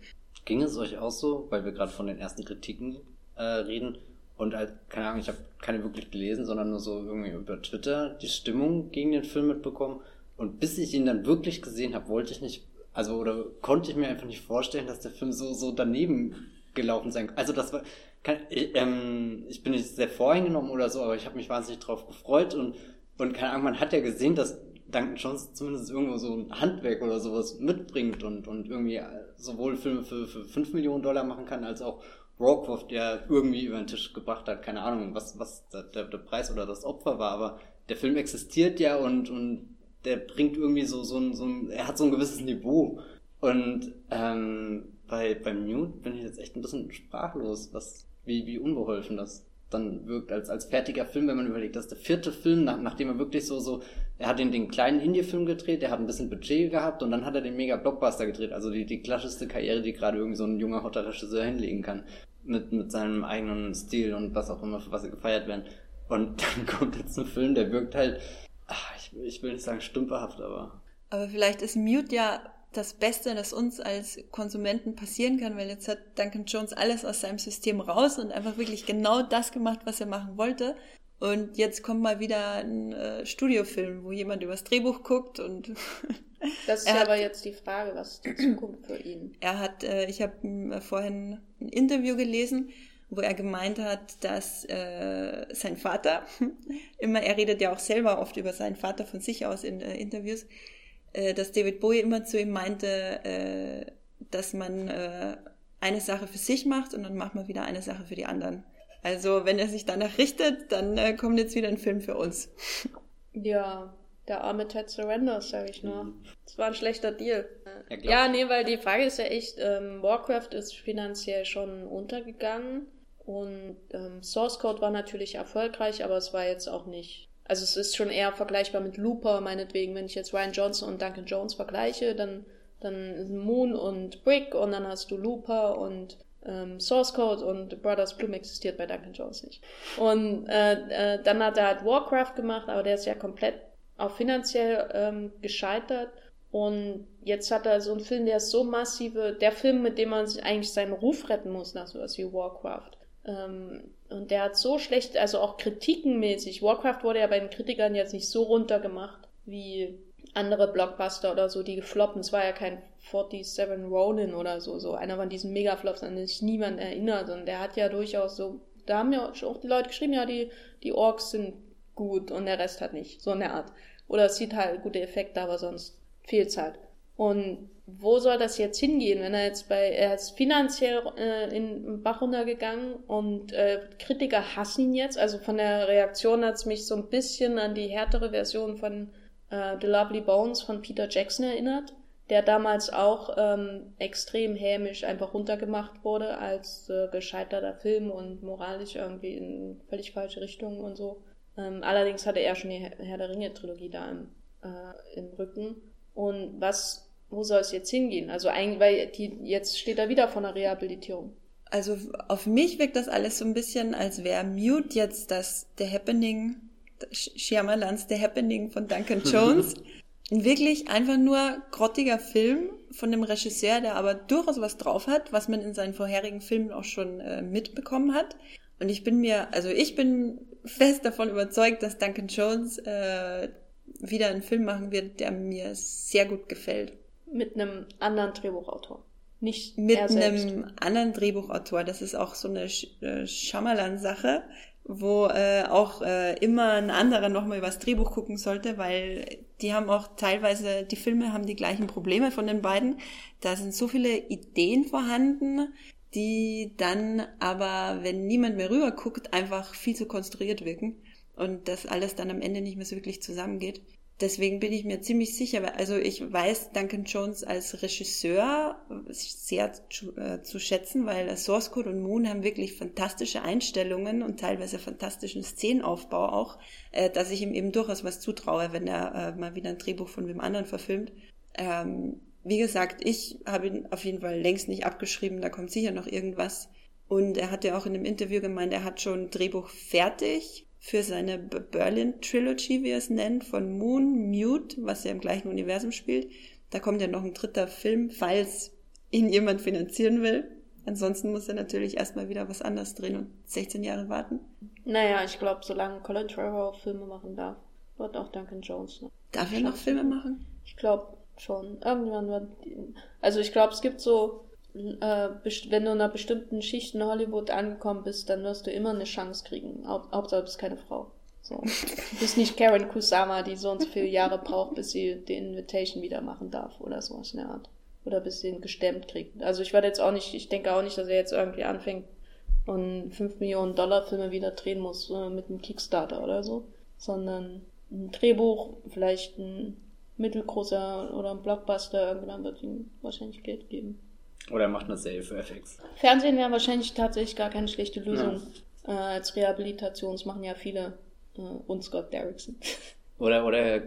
Ging es euch auch so, weil wir gerade von den ersten Kritiken äh, reden und halt, keine Ahnung, ich habe keine wirklich gelesen, sondern nur so irgendwie über Twitter die Stimmung gegen den Film mitbekommen und bis ich ihn dann wirklich gesehen habe, wollte ich nicht, also oder konnte ich mir einfach nicht vorstellen, dass der Film so, so daneben gelaufen sein kann. Also das war, kann, ich, ähm, ich bin nicht sehr voreingenommen oder so, aber ich habe mich wahnsinnig drauf gefreut und, und keine Ahnung, man hat ja gesehen, dass Duncan Jones zumindest irgendwo so ein Handwerk oder sowas mitbringt und, und irgendwie sowohl Filme für, für 5 Millionen Dollar machen kann, als auch Rockwoff, der irgendwie über den Tisch gebracht hat, keine Ahnung, was, was der, der Preis oder das Opfer war, aber der Film existiert ja und, und der bringt irgendwie so, so, ein, so ein, er hat so ein gewisses Niveau. Und ähm, bei, beim Mute bin ich jetzt echt ein bisschen sprachlos, was, wie, wie unbeholfen das dann wirkt als, als fertiger Film, wenn man überlegt, das ist der vierte Film, nach, nachdem er wirklich so, so, er hat den, den kleinen Indie-Film gedreht, der hat ein bisschen Budget gehabt und dann hat er den mega Blockbuster gedreht, also die, die klassischste Karriere, die gerade irgendwie so ein junger, hotter Regisseur hinlegen kann. mit, mit seinem eigenen Stil und was auch immer, für was er gefeiert werden. Und [laughs] dann kommt jetzt ein Film, der wirkt halt, ach, ich, ich will nicht sagen stümperhaft, aber. Aber vielleicht ist Mute ja das Beste, das uns als Konsumenten passieren kann, weil jetzt hat Duncan Jones alles aus seinem System raus und einfach wirklich genau das gemacht, was er machen wollte. Und jetzt kommt mal wieder ein äh, Studiofilm, wo jemand übers Drehbuch guckt und [laughs] Das ist ja aber jetzt die Frage, was ist die Zukunft für ihn? Er hat, äh, ich habe äh, vorhin ein Interview gelesen, wo er gemeint hat, dass äh, sein Vater, [laughs] immer, er redet ja auch selber oft über seinen Vater von sich aus in äh, Interviews, äh, dass David Bowie immer zu ihm meinte, äh, dass man äh, eine Sache für sich macht und dann macht man wieder eine Sache für die anderen. Also wenn er sich danach richtet, dann äh, kommt jetzt wieder ein Film für uns. [laughs] Ja, der arme Ted Surrenders, sag ich nur. Das war ein schlechter Deal. Ja, ja nee, weil die Frage ist ja echt, ähm, Warcraft ist finanziell schon untergegangen und ähm, Source Code war natürlich erfolgreich, aber es war jetzt auch nicht. Also es ist schon eher vergleichbar mit Looper, meinetwegen, wenn ich jetzt Ryan Johnson und Duncan Jones vergleiche, dann, dann Moon und Brick und dann hast du Looper und ähm, Source Code und Brothers Bloom existiert bei Duncan Jones nicht. Und äh, äh, dann hat er halt Warcraft gemacht, aber der ist ja komplett auch finanziell ähm, gescheitert. Und jetzt hat er so einen Film, der ist so massive, der Film, mit dem man sich eigentlich seinen Ruf retten muss nach sowas wie Warcraft. Ähm, und der hat so schlecht, also auch kritikenmäßig. Warcraft wurde ja bei den Kritikern jetzt nicht so runtergemacht wie andere Blockbuster oder so, die gefloppen. Es war ja kein 47 Ronin oder so, so einer von diesen Megaflops, an den sich niemand erinnert. Und der hat ja durchaus so, da haben ja auch die Leute geschrieben, ja, die, die Orks sind gut und der Rest hat nicht. So eine Art. Oder es sieht halt gute Effekte, aber sonst fehlt's halt. Und wo soll das jetzt hingehen, wenn er jetzt bei, er ist finanziell äh, in den Bach runtergegangen und äh, Kritiker hassen ihn jetzt. Also von der Reaktion hat's mich so ein bisschen an die härtere Version von äh, The Lovely Bones von Peter Jackson erinnert, der damals auch ähm, extrem hämisch einfach runtergemacht wurde als äh, gescheiterter Film und moralisch irgendwie in völlig falsche Richtungen und so. Ähm, allerdings hatte er schon die Herr der Ringe-Trilogie da im, äh, im Rücken. Und was, wo soll es jetzt hingehen? Also eigentlich, weil die, jetzt steht er wieder vor einer Rehabilitierung. Also auf mich wirkt das alles so ein bisschen, als wäre Mute jetzt das The Happening, Shyamalan's The Happening von Duncan [laughs] Jones. Ein wirklich einfach nur grottiger Film von dem Regisseur, der aber durchaus was drauf hat, was man in seinen vorherigen Filmen auch schon äh, mitbekommen hat. Und ich bin mir, also ich bin fest davon überzeugt, dass Duncan Jones äh, wieder einen Film machen wird, der mir sehr gut gefällt. Mit einem anderen Drehbuchautor. Nicht mit einem anderen Drehbuchautor. Das ist auch so eine äh, Schamalan-Sache, wo äh, auch äh, immer ein anderer nochmal übers Drehbuch gucken sollte, weil die haben auch teilweise, die Filme haben die gleichen Probleme von den beiden. Da sind so viele Ideen vorhanden, die dann aber, wenn niemand mehr rüber guckt, einfach viel zu konstruiert wirken und das alles dann am Ende nicht mehr so wirklich zusammengeht. Deswegen bin ich mir ziemlich sicher, also ich weiß Duncan Jones als Regisseur sehr zu, äh, zu schätzen, weil Source Code und Moon haben wirklich fantastische Einstellungen und teilweise fantastischen Szenenaufbau auch, äh, dass ich ihm eben durchaus was zutraue, wenn er äh, mal wieder ein Drehbuch von wem anderen verfilmt. Ähm, wie gesagt, ich habe ihn auf jeden Fall längst nicht abgeschrieben, da kommt sicher noch irgendwas. Und er hat ja auch in dem Interview gemeint, er hat schon ein Drehbuch fertig für seine Berlin Trilogy, wie er es nennt, von Moon Mute, was ja im gleichen Universum spielt. Da kommt ja noch ein dritter Film, falls ihn jemand finanzieren will. Ansonsten muss er natürlich erstmal wieder was anderes drehen und 16 Jahre warten. Naja, ich glaube, solange Colin Trevor Filme machen darf, wird auch Duncan Jones noch. Darf er noch Filme machen? Ich glaube, schon. Irgendwann wird. Also ich glaube, es gibt so, äh, wenn du in einer bestimmten Schicht in Hollywood angekommen bist, dann wirst du immer eine Chance kriegen. Hauptsache du bist keine Frau. So. Du bist nicht Karen Kusama, die so und so viele Jahre braucht, bis sie den Invitation wieder machen darf oder sowas in der Art. Oder bis sie ihn gestemmt kriegt. Also ich werde jetzt auch nicht, ich denke auch nicht, dass er jetzt irgendwie anfängt und 5 Millionen Dollar Filme wieder drehen muss äh, mit einem Kickstarter oder so. Sondern ein Drehbuch, vielleicht ein mittelgroßer oder ein Blockbuster, irgendwann wird ihm wahrscheinlich Geld geben. Oder er macht eine Serie für FX. Fernsehen wäre wahrscheinlich tatsächlich gar keine schlechte Lösung. Ja. Äh, als Rehabilitation, das machen ja viele äh, und Scott Derrickson. [laughs] Oder, oder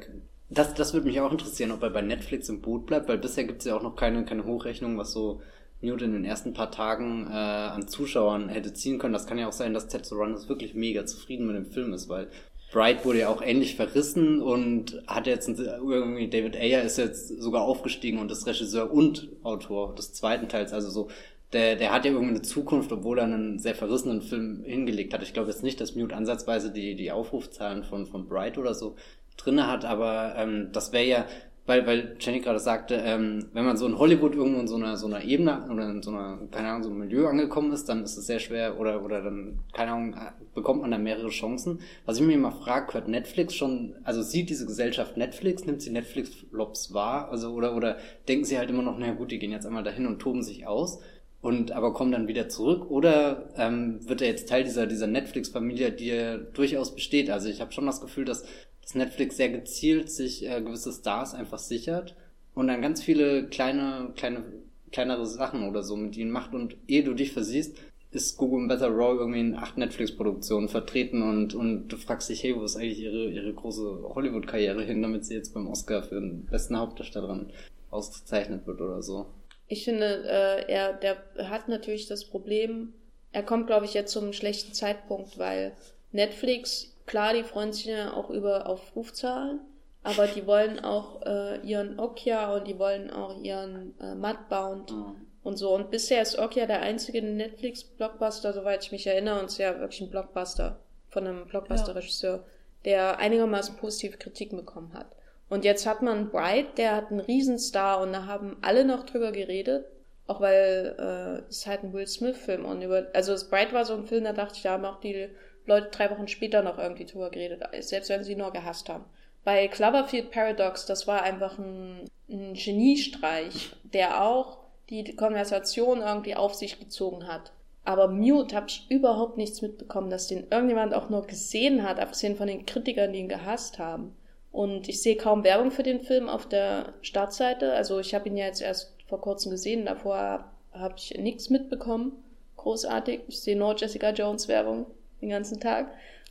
das, das würde mich auch interessieren, ob er bei Netflix im Boot bleibt, weil bisher gibt es ja auch noch keine, keine Hochrechnung, was so Mute in den ersten paar Tagen äh, an Zuschauern hätte ziehen können. Das kann ja auch sein, dass Ted Sarandos wirklich mega zufrieden mit dem Film ist, weil Bright wurde ja auch ähnlich verrissen und hat jetzt irgendwie David Ayer ist jetzt sogar aufgestiegen und ist Regisseur und Autor des zweiten Teils. Also so, der, der hat ja irgendwie eine Zukunft, obwohl er einen sehr verrissenen Film hingelegt hat. Ich glaube jetzt nicht, dass Mute ansatzweise die, die Aufrufzahlen von, von Bright oder so drinne hat, aber ähm, das wäre ja weil, weil Jenny gerade sagte, ähm, wenn man so in Hollywood irgendwo in so einer, so einer Ebene oder in so einer, keine Ahnung, so einem Milieu angekommen ist, dann ist es sehr schwer oder, oder dann, keine Ahnung, bekommt man da mehrere Chancen. Was ich mir immer frage, hört Netflix schon, also sieht diese Gesellschaft Netflix, nimmt sie Netflix-Flops wahr, also, oder, oder denken sie halt immer noch, naja gut, die gehen jetzt einmal dahin und toben sich aus und aber kommen dann wieder zurück oder ähm, wird er jetzt Teil dieser dieser Netflix-Familie, die ja durchaus besteht? Also ich habe schon das Gefühl, dass dass Netflix sehr gezielt sich äh, gewisse Stars einfach sichert und dann ganz viele kleine, kleine, kleinere Sachen oder so mit ihnen macht und ehe du dich versiehst, ist Google Better Raw irgendwie in acht Netflix-Produktionen vertreten und, und du fragst dich, hey, wo ist eigentlich ihre, ihre große Hollywood-Karriere hin, damit sie jetzt beim Oscar für den besten Hauptdarstellerin ausgezeichnet wird oder so. Ich finde, äh, er, der hat natürlich das Problem, er kommt, glaube ich, jetzt zum schlechten Zeitpunkt, weil Netflix Klar, die freuen sich ja auch über Aufrufzahlen, aber die wollen auch äh, ihren Okja und die wollen auch ihren äh, Mudbound mhm. und so. Und bisher ist Okja der einzige Netflix-Blockbuster, soweit ich mich erinnere, und es ist ja wirklich ein Blockbuster von einem Blockbuster-Regisseur, ja. der einigermaßen positive Kritiken bekommen hat. Und jetzt hat man Bright, der hat einen Riesenstar und da haben alle noch drüber geredet. Auch weil äh, es halt ein Will Smith-Film und über. Also Bright war so ein Film, da dachte ich, da haben auch die Leute drei Wochen später noch irgendwie drüber geredet, selbst wenn sie nur gehasst haben. Bei Cloverfield Paradox, das war einfach ein, ein Geniestreich, der auch die Konversation irgendwie auf sich gezogen hat. Aber Mute habe ich überhaupt nichts mitbekommen, dass den irgendjemand auch nur gesehen hat, abgesehen von den Kritikern, die ihn gehasst haben. Und ich sehe kaum Werbung für den Film auf der Startseite. Also ich habe ihn ja jetzt erst vor kurzem gesehen, davor habe ich nichts mitbekommen. Großartig. Ich sehe nur Jessica Jones Werbung den ganzen Tag.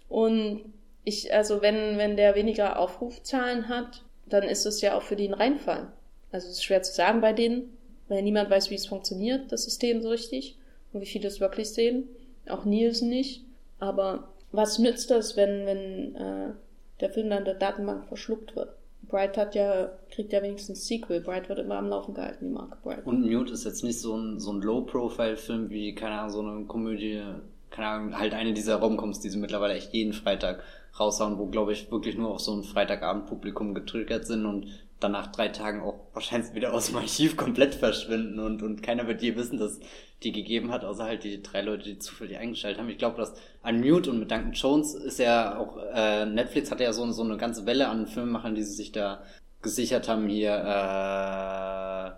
Und ich, also wenn, wenn der weniger Aufrufzahlen hat, dann ist es ja auch für die ein Reinfall. Also es ist schwer zu sagen bei denen, weil niemand weiß, wie es funktioniert, das System so richtig und wie viele es wirklich sehen. Auch Nielsen nicht. Aber was nützt das, wenn, wenn äh, der Film dann der Datenbank verschluckt wird? Bright hat ja, kriegt ja wenigstens Sequel. Bright wird immer am Laufen gehalten, die Marke Bright. Und Mute ist jetzt nicht so ein, so ein Low-Profile-Film wie, keine Ahnung, so eine Komödie keine Ahnung, halt eine dieser Romcoms, die sie mittlerweile echt jeden Freitag raushauen, wo, glaube ich, wirklich nur auf so ein Freitagabend-Publikum getriggert sind und dann nach drei Tagen auch wahrscheinlich wieder aus dem Archiv komplett verschwinden und, und keiner wird je wissen, dass die gegeben hat, außer halt die drei Leute, die zufällig eingestellt haben. Ich glaube, dass Unmute und mit Duncan Jones ist ja auch, äh, Netflix hat ja so, so eine ganze Welle an Filmemachern, die sie sich da gesichert haben hier, äh,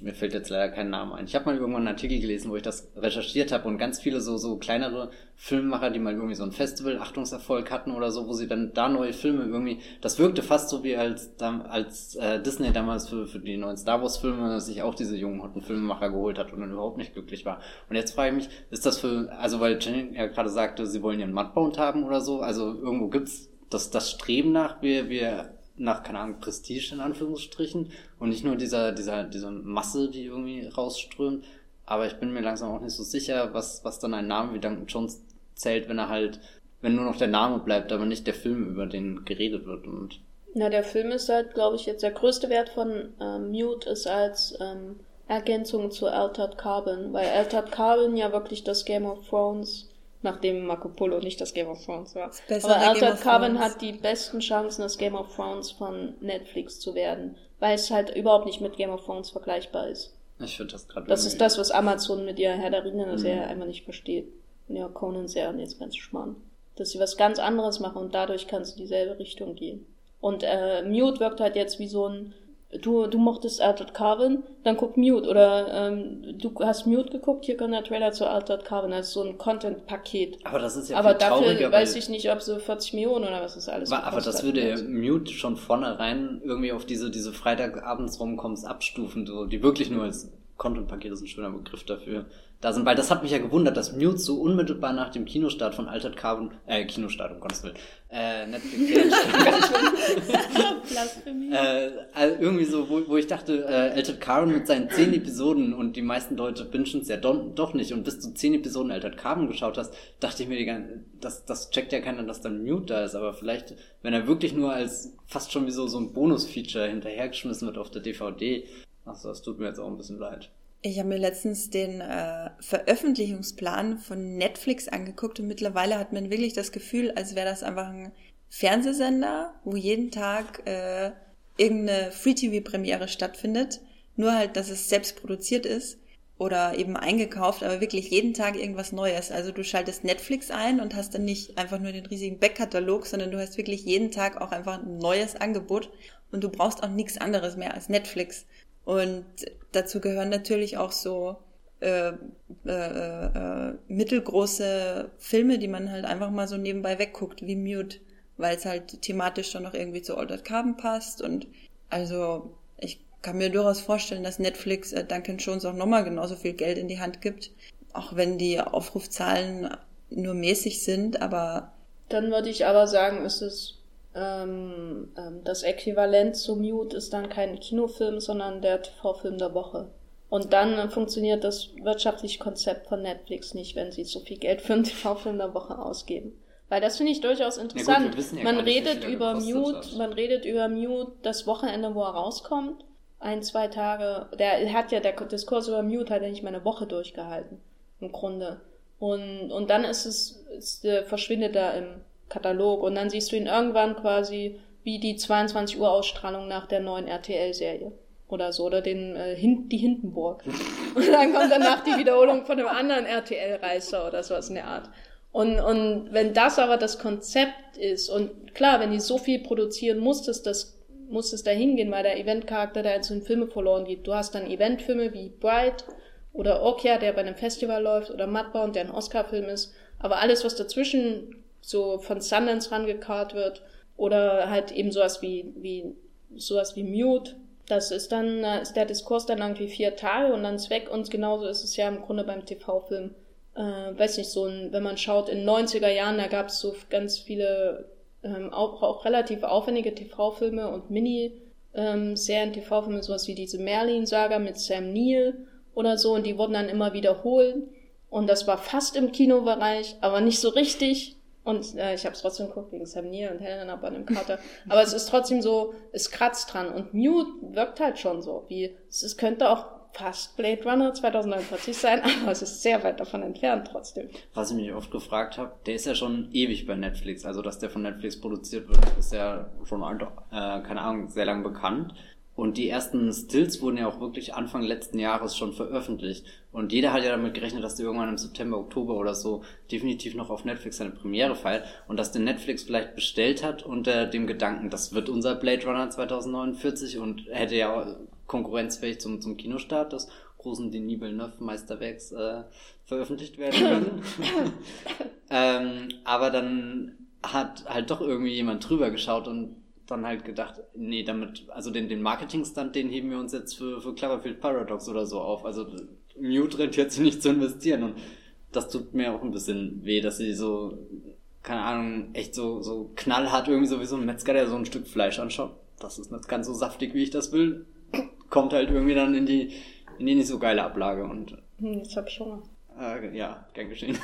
mir fällt jetzt leider kein Name ein. Ich habe mal irgendwann einen Artikel gelesen, wo ich das recherchiert habe und ganz viele so so kleinere Filmemacher, die mal irgendwie so ein Festival Achtungserfolg hatten oder so, wo sie dann da neue Filme irgendwie, das wirkte fast so wie als als äh, Disney damals für, für die neuen Star Wars Filme sich auch diese jungen hotten Filmemacher geholt hat und dann überhaupt nicht glücklich war. Und jetzt frage ich mich, ist das für also weil Jenny ja gerade sagte, sie wollen ihren Mudbound haben oder so, also irgendwo gibt's das das Streben nach wir wir nach, keine Ahnung, Prestige in Anführungsstrichen und nicht nur dieser, dieser, diese Masse, die irgendwie rausströmt. Aber ich bin mir langsam auch nicht so sicher, was, was dann ein Name wie Duncan Jones zählt, wenn er halt, wenn nur noch der Name bleibt, aber nicht der Film, über den geredet wird und. Na, der Film ist halt, glaube ich, jetzt der größte Wert von ähm, Mute ist als ähm, Ergänzung zu Altered Carbon, weil Altered Carbon ja wirklich das Game of Thrones nachdem Marco Polo nicht das Game of Thrones war. Aber Altered Carbon hat die besten Chancen, das Game of Thrones von Netflix zu werden, weil es halt überhaupt nicht mit Game of Thrones vergleichbar ist. Ich finde das gerade. Das ist das, was Amazon mit ihrer Herr der Ringe Serie mhm. einfach nicht versteht. Und ihrer Conan-Serien jetzt ganz spannend. Dass sie was ganz anderes machen und dadurch kannst du dieselbe Richtung gehen. Und äh, Mute wirkt halt jetzt wie so ein du, du mochtest Altered Carbon, dann guck Mute. Oder ähm, du hast Mute geguckt, hier kommt der Trailer zu Altered Carbon. Das ist so ein Content-Paket. Aber das ist ja Aber dafür weiß ich nicht, ob so 40 Millionen oder was ist alles. Aber das würde Mute schon vornherein irgendwie auf diese, diese Freitagabends rumkommst abstufen, so, die wirklich nur als Content-Paket ist ein schöner Begriff dafür, da sind, weil das hat mich ja gewundert, dass Mute so unmittelbar nach dem Kinostart von Altered Carbon, äh, Kinostart, um Gottes Willen, äh, Netflix [laughs] äh, also irgendwie so, wo, wo ich dachte, äh, Altered Carbon mit seinen zehn Episoden und die meisten Leute bingen es ja do, doch nicht. Und bis du zehn Episoden Altered Carbon geschaut hast, dachte ich mir, die ganze, das, das checkt ja keiner, dass dann Mute da ist, aber vielleicht, wenn er wirklich nur als fast schon wie so, so ein Bonus-Feature hinterhergeschmissen wird auf der DVD, Achso, das tut mir jetzt auch ein bisschen leid. Ich habe mir letztens den äh, Veröffentlichungsplan von Netflix angeguckt und mittlerweile hat man wirklich das Gefühl, als wäre das einfach ein Fernsehsender, wo jeden Tag äh, irgendeine Free-TV-Premiere stattfindet. Nur halt, dass es selbst produziert ist oder eben eingekauft, aber wirklich jeden Tag irgendwas Neues. Also du schaltest Netflix ein und hast dann nicht einfach nur den riesigen Backkatalog, sondern du hast wirklich jeden Tag auch einfach ein neues Angebot und du brauchst auch nichts anderes mehr als Netflix. Und dazu gehören natürlich auch so äh, äh, äh, mittelgroße Filme, die man halt einfach mal so nebenbei wegguckt, wie Mute, weil es halt thematisch schon noch irgendwie zu Altered Carbon passt. Und also ich kann mir durchaus vorstellen, dass Netflix äh, Duncan Jones auch nochmal genauso viel Geld in die Hand gibt, auch wenn die Aufrufzahlen nur mäßig sind, aber dann würde ich aber sagen, ist es ähm, ähm, das Äquivalent zu Mute ist dann kein Kinofilm, sondern der TV-Film der Woche. Und dann äh, funktioniert das wirtschaftliche Konzept von Netflix nicht, wenn sie so viel Geld für einen TV-Film der Woche ausgeben. Weil das finde ich durchaus interessant. Gut, ja man redet über Mute, hat. man redet über Mute das Wochenende, wo er rauskommt. Ein, zwei Tage. Der hat ja, der Diskurs über Mute hat ja nicht mal eine Woche durchgehalten. Im Grunde. Und, und dann ist es, ist, äh, verschwindet er im Katalog und dann siehst du ihn irgendwann quasi wie die 22 Uhr Ausstrahlung nach der neuen RTL-Serie oder so oder den äh, Hin die Hindenburg [laughs] und dann kommt danach die Wiederholung von einem anderen RTL-Reißer oder sowas in der Art. Und, und wenn das aber das Konzept ist und klar, wenn die so viel produzieren, muss es das muss es da hingehen, weil der Eventcharakter da jetzt in Filme verloren geht. Du hast dann Eventfilme wie Bright oder Okja, der bei einem Festival läuft, oder Mudbound, der ein Oscar-Film ist. Aber alles, was dazwischen so von Sundance rangekarrt wird oder halt eben sowas wie, wie, sowas wie Mute. Das ist dann, ist der Diskurs dann irgendwie vier Tage und dann ist weg und genauso ist es ja im Grunde beim TV-Film. Äh, weiß nicht, so ein, wenn man schaut, in 90er Jahren, da gab es so ganz viele ähm, auch, auch relativ aufwendige TV-Filme und Mini-Serien, ähm, TV-Filme, sowas wie diese Merlin-Saga mit Sam Neill oder so und die wurden dann immer wiederholt und das war fast im Kinobereich, aber nicht so richtig und äh, ich habe es trotzdem geguckt wegen Sam Neill und Helena Bonham Carter. [laughs] Aber es ist trotzdem so, es kratzt dran. Und Mute wirkt halt schon so, wie es, es könnte auch fast Blade Runner 2049 sein, [laughs] aber es ist sehr weit davon entfernt trotzdem. Was ich mich oft gefragt habe, der ist ja schon ewig bei Netflix. Also, dass der von Netflix produziert wird, ist ja schon, äh, keine Ahnung, sehr lang bekannt. Und die ersten Stills wurden ja auch wirklich Anfang letzten Jahres schon veröffentlicht. Und jeder hat ja damit gerechnet, dass der irgendwann im September, Oktober oder so definitiv noch auf Netflix seine Premiere feiert. Und dass der Netflix vielleicht bestellt hat unter dem Gedanken, das wird unser Blade Runner 2049 und hätte ja konkurrenzfähig zum, zum Kinostart des großen Denis Villeneuve Meisterwerks äh, veröffentlicht werden können. [laughs] ähm, aber dann hat halt doch irgendwie jemand drüber geschaut und dann halt gedacht, nee, damit, also den, den Marketing-Stunt, den heben wir uns jetzt für, für Cloverfield Paradox oder so auf. Also Mute rentiert sich nicht zu investieren und das tut mir auch ein bisschen weh, dass sie so, keine Ahnung, echt so, so knallhart irgendwie so wie so ein Metzger, der so ein Stück Fleisch anschaut. Das ist nicht ganz so saftig, wie ich das will. Kommt halt irgendwie dann in die, in die nicht so geile Ablage und. Hm, jetzt hab ich Hunger. Äh, ja, gern geschehen.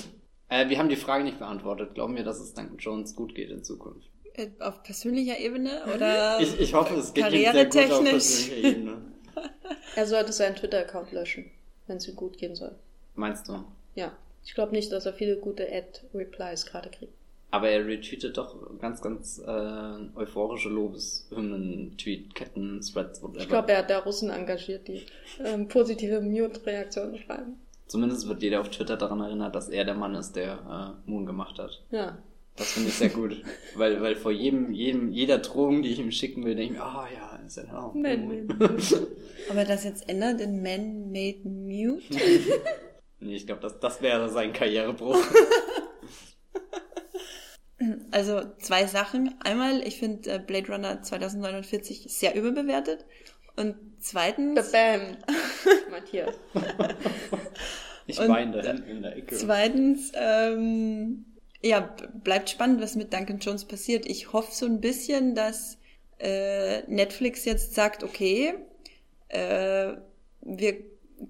[laughs] äh, wir haben die Frage nicht beantwortet. Glauben wir, dass es Duncan Jones gut geht in Zukunft? Äh, auf persönlicher Ebene oder ich, ich hoffe, es geht karrieretechnisch. Sehr gut auf persönlicher Ebene. [laughs] er sollte seinen Twitter-Account löschen, wenn es ihm gut gehen soll. Meinst du? Ja. Ich glaube nicht, dass er viele gute Ad-Replies gerade kriegt. Aber er retweetet doch ganz, ganz äh, euphorische Lobeshymnen, Tweet-Ketten, Threads, whatever. Ich glaube, er hat da Russen engagiert, die ähm, positive Mute-Reaktionen schreiben. Zumindest wird jeder auf Twitter daran erinnert, dass er der Mann ist, der äh, Moon gemacht hat. Ja, das finde ich sehr gut. weil, weil vor jedem, jedem, jeder Drohung, die ich ihm schicken will, denke ich mir, ah oh, ja, ist ja auch Man [laughs] Aber das jetzt ändert in Man-Made Mute? [laughs] nee, ich glaube, das, das wäre sein Karrierebruch. [laughs] Also zwei Sachen. Einmal, ich finde äh, Blade Runner 2049 sehr überbewertet. Und zweitens. Bam. Matthias. Ich weine da hinten in der Ecke. Zweitens, ähm, ja, bleibt spannend, was mit Duncan Jones passiert. Ich hoffe so ein bisschen, dass äh, Netflix jetzt sagt, okay, äh, wir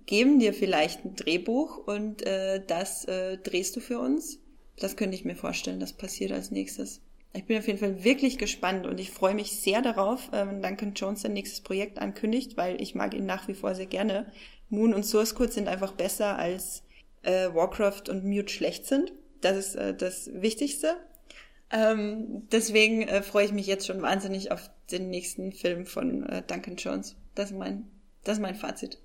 geben dir vielleicht ein Drehbuch und äh, das äh, drehst du für uns. Das könnte ich mir vorstellen, das passiert als nächstes. Ich bin auf jeden Fall wirklich gespannt und ich freue mich sehr darauf, wenn Duncan Jones sein nächstes Projekt ankündigt, weil ich mag ihn nach wie vor sehr gerne. Moon und Source Code sind einfach besser als äh, Warcraft und Mute schlecht sind. Das ist äh, das Wichtigste. Ähm, deswegen äh, freue ich mich jetzt schon wahnsinnig auf den nächsten Film von äh, Duncan Jones. Das ist mein, das ist mein Fazit.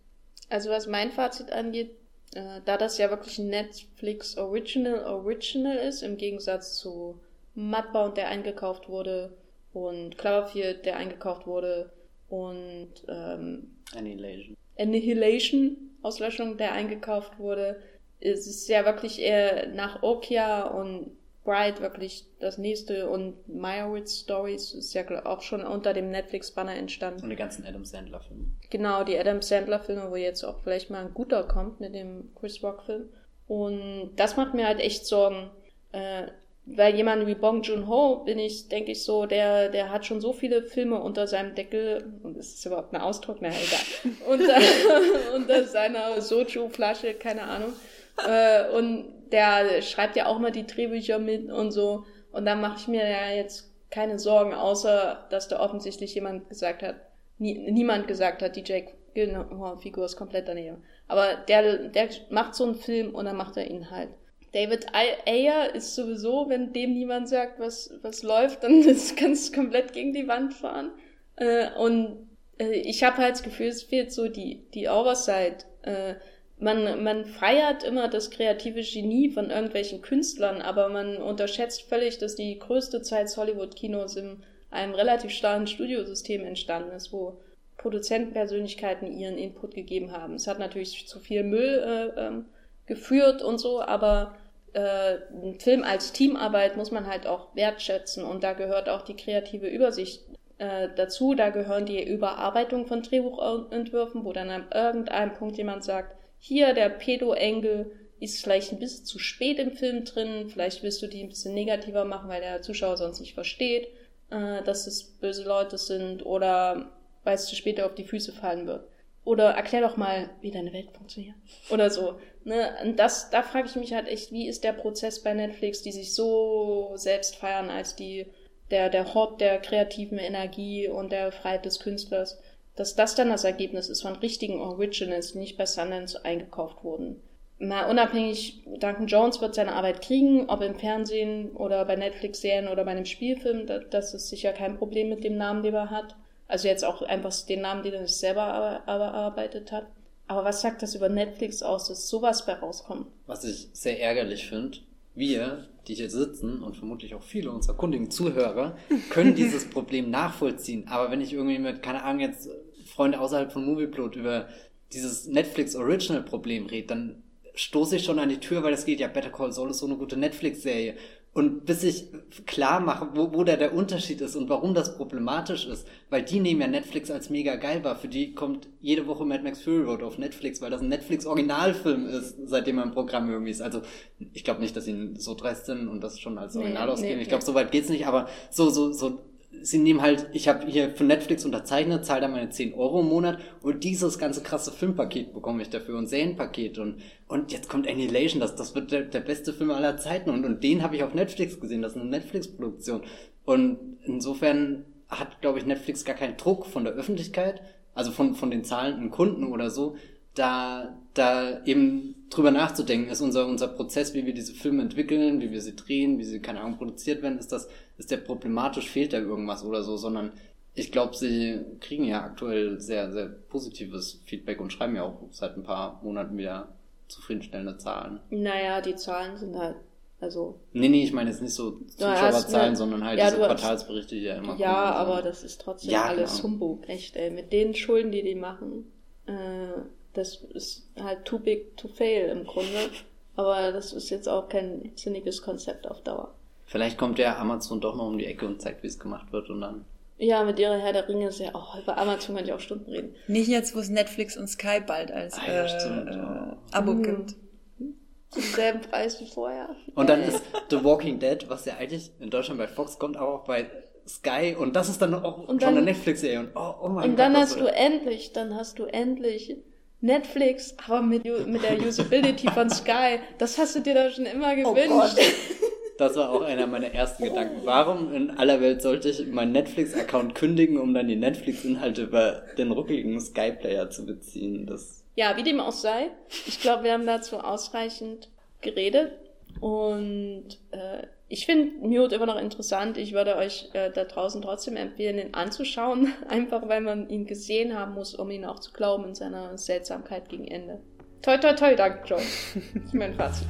Also was mein Fazit angeht, äh, da das ja wirklich ein Netflix Original Original ist, im Gegensatz zu Mudbound, der eingekauft wurde, und Cloverfield, der eingekauft wurde, und ähm, Annihilation. Annihilation, Auslöschung, der eingekauft wurde, es ist ja wirklich eher nach Okia und Bright wirklich das nächste und Meyerowitz Stories ist ja auch schon unter dem Netflix-Banner entstanden. Und die ganzen Adam Sandler-Filme. Genau, die Adam Sandler-Filme, wo jetzt auch vielleicht mal ein guter kommt mit dem Chris Rock-Film. Und das macht mir halt echt Sorgen. Äh, weil jemand wie Bong Joon-ho bin ich, denke ich so, der, der hat schon so viele Filme unter seinem Deckel, und ist das überhaupt ein Ausdruck? Na, egal. [laughs] unter, [laughs] unter seiner Soju-Flasche, keine Ahnung. Äh, und der schreibt ja auch mal die Drehbücher mit und so. Und da mache ich mir ja jetzt keine Sorgen, außer dass da offensichtlich jemand gesagt hat, nie, niemand gesagt hat, die Jake Gyllenhaal-Figur ist komplett daneben. Aber der, der macht so einen Film und dann macht er ihn halt. David Ayer ist sowieso, wenn dem niemand sagt, was, was läuft, dann [laughs] kannst du komplett gegen die Wand fahren. Äh, und äh, ich habe halt das Gefühl, es fehlt so die, die Oversight. Äh, man, man feiert immer das kreative Genie von irgendwelchen Künstlern, aber man unterschätzt völlig, dass die größte Zeit des Hollywood-Kinos in einem relativ starren Studiosystem entstanden ist, wo Produzentenpersönlichkeiten ihren Input gegeben haben. Es hat natürlich zu viel Müll äh, ähm, geführt und so, aber äh, ein Film als Teamarbeit muss man halt auch wertschätzen und da gehört auch die kreative Übersicht äh, dazu. Da gehören die Überarbeitung von Drehbuchentwürfen, wo dann an irgendeinem Punkt jemand sagt, hier der Pedo-Engel ist vielleicht ein bisschen zu spät im Film drin, vielleicht willst du die ein bisschen negativer machen, weil der Zuschauer sonst nicht versteht, äh, dass es böse Leute sind oder weil es zu spät auf die Füße fallen wird. Oder erklär doch mal, wie deine Welt funktioniert. Oder so. Ne? Und das, da frage ich mich halt echt, wie ist der Prozess bei Netflix, die sich so selbst feiern als die, der, der Hort der kreativen Energie und der Freiheit des Künstlers dass das dann das Ergebnis ist von richtigen Originals, die nicht bei Sundance eingekauft wurden. Mal unabhängig, Duncan Jones wird seine Arbeit kriegen, ob im Fernsehen oder bei Netflix-Serien oder bei einem Spielfilm, das ist sicher kein Problem mit dem Namen, den er hat. Also jetzt auch einfach den Namen, den er sich selber erarbeitet hat. Aber was sagt das über Netflix aus, dass sowas bei rauskommt? Was ich sehr ärgerlich finde, wir, die hier sitzen und vermutlich auch viele unserer kundigen Zuhörer, können [laughs] dieses Problem nachvollziehen. Aber wenn ich irgendwie mit, keine Ahnung, jetzt Freunde außerhalb von Movieplot über dieses Netflix Original Problem rede, dann stoße ich schon an die Tür, weil es geht ja Better Call Saul ist so eine gute Netflix-Serie. Und bis ich klar mache, wo, wo da der Unterschied ist und warum das problematisch ist, weil die nehmen ja Netflix als mega geil war. Für die kommt jede Woche Mad Max Fury Road auf Netflix, weil das ein Netflix-Originalfilm ist, seitdem er im Programm irgendwie ist. Also ich glaube nicht, dass sie so dreist sind und das schon als Original nee, ausgeben. Nee, ich glaube, nee. so weit geht's nicht, aber so, so, so sie nehmen halt, ich habe hier für Netflix unterzeichnet, zahle da meine 10 Euro im Monat und dieses ganze krasse Filmpaket bekomme ich dafür und Serienpaket und, und jetzt kommt Annihilation, das, das wird der, der beste Film aller Zeiten und, und den habe ich auf Netflix gesehen, das ist eine Netflix-Produktion. Und insofern hat, glaube ich, Netflix gar keinen Druck von der Öffentlichkeit, also von, von den zahlenden Kunden oder so, da, da eben drüber nachzudenken, ist unser, unser Prozess, wie wir diese Filme entwickeln, wie wir sie drehen, wie sie, keine Ahnung, produziert werden, ist das, ist der problematisch, fehlt da irgendwas oder so, sondern ich glaube, sie kriegen ja aktuell sehr, sehr positives Feedback und schreiben ja auch seit ein paar Monaten wieder zufriedenstellende Zahlen. Naja, die Zahlen sind halt, also. Nee, nee, ich meine jetzt nicht so Zuschauerzahlen, eine, sondern halt ja, diese Quartalsberichte, die ja immer Ja, aber das ist trotzdem ja, alles genau. Humbug, echt, ey. Mit den Schulden, die die machen, äh, das ist halt too big to fail im Grunde. Aber das ist jetzt auch kein sinniges Konzept auf Dauer. Vielleicht kommt der Amazon doch noch um die Ecke und zeigt, wie es gemacht wird und dann Ja, mit ihrer Herr der Ringe ist ja auch, über Amazon kann ich auch Stunden reden. Nicht jetzt, wo es Netflix und Sky bald als ah, ja, äh, äh, Abo mhm. gibt. Zum selben Preis wie vorher. Und dann ist The Walking Dead, was ja eigentlich in Deutschland bei Fox kommt, aber auch bei Sky und das ist dann auch und schon dann, eine Netflix-Serie und oh, oh mein Und dann hast du endlich, dann hast du endlich Netflix, aber mit, mit der Usability von Sky. Das hast du dir da schon immer oh gewünscht. Oh [laughs] das war auch einer meiner ersten Gedanken. Warum in aller Welt sollte ich meinen Netflix-Account kündigen, um dann die Netflix-Inhalte über den ruckeligen Sky-Player zu beziehen? Das ja, wie dem auch sei. Ich glaube, wir haben dazu ausreichend geredet. Und äh, ich finde Mute immer noch interessant. Ich würde euch äh, da draußen trotzdem empfehlen, ihn anzuschauen. [laughs] Einfach weil man ihn gesehen haben muss, um ihn auch zu glauben in seiner Seltsamkeit gegen Ende. Toi, toi, toi, danke, Joe. das ist mein Fazit.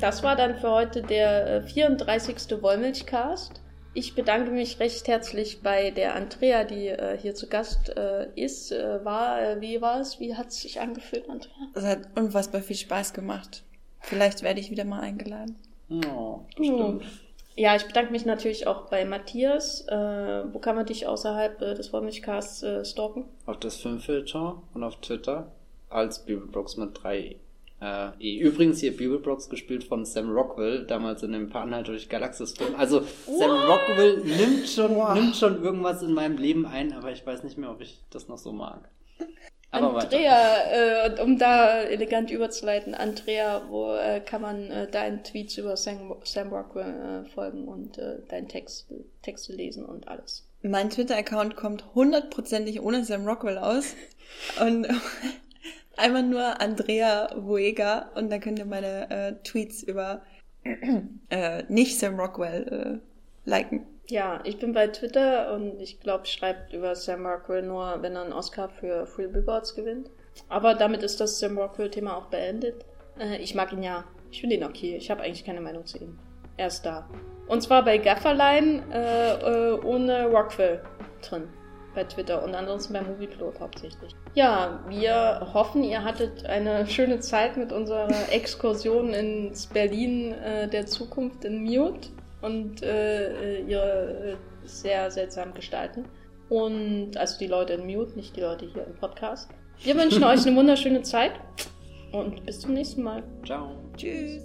Das war dann für heute der 34. Äh, Wollmilchcast. Ich bedanke mich recht herzlich bei der Andrea, die äh, hier zu Gast äh, ist. Äh, war, äh, wie war es? Wie hat es sich angefühlt, Andrea? Es hat unfassbar viel Spaß gemacht. Vielleicht werde ich wieder mal eingeladen. Oh, stimmt. Ja, ich bedanke mich natürlich auch bei Matthias. Äh, wo kann man dich außerhalb äh, des Wollmilchcasts äh, stalken? Auf das Filmfilter und auf Twitter als Bibelbrox mit 3 äh, übrigens hier Bibelbrox gespielt von Sam Rockwell, damals in dem Paar durch Galaxis Film. Also Sam Rockwell nimmt schon, wow. nimmt schon irgendwas in meinem Leben ein, aber ich weiß nicht mehr, ob ich das noch so mag. Aber Andrea, äh, um da elegant überzuleiten, Andrea, wo äh, kann man äh, deinen Tweets über Sam, Sam Rockwell äh, folgen und äh, deinen Text, Texte lesen und alles? Mein Twitter-Account kommt hundertprozentig ohne Sam Rockwell aus. Und Einmal nur Andrea Vuega und dann könnt ihr meine äh, Tweets über äh, nicht Sam Rockwell äh, liken. Ja, ich bin bei Twitter und ich glaube, ich schreibe über Sam Rockwell nur, wenn er einen Oscar für Free Billboards gewinnt. Aber damit ist das Sam Rockwell-Thema auch beendet. Äh, ich mag ihn ja. Ich finde ihn okay. Ich habe eigentlich keine Meinung zu ihm. Er ist da. Und zwar bei Gafferlein äh, äh, ohne Rockwell drin bei Twitter und ansonsten bei Movieplot hauptsächlich. Ja, wir hoffen, ihr hattet eine schöne Zeit mit unserer [laughs] Exkursion ins Berlin äh, der Zukunft in Mute und äh, ihre äh, sehr seltsamen Gestalten. Und also die Leute in Mute, nicht die Leute hier im Podcast. Wir wünschen [laughs] euch eine wunderschöne Zeit und bis zum nächsten Mal. Ciao. Tschüss.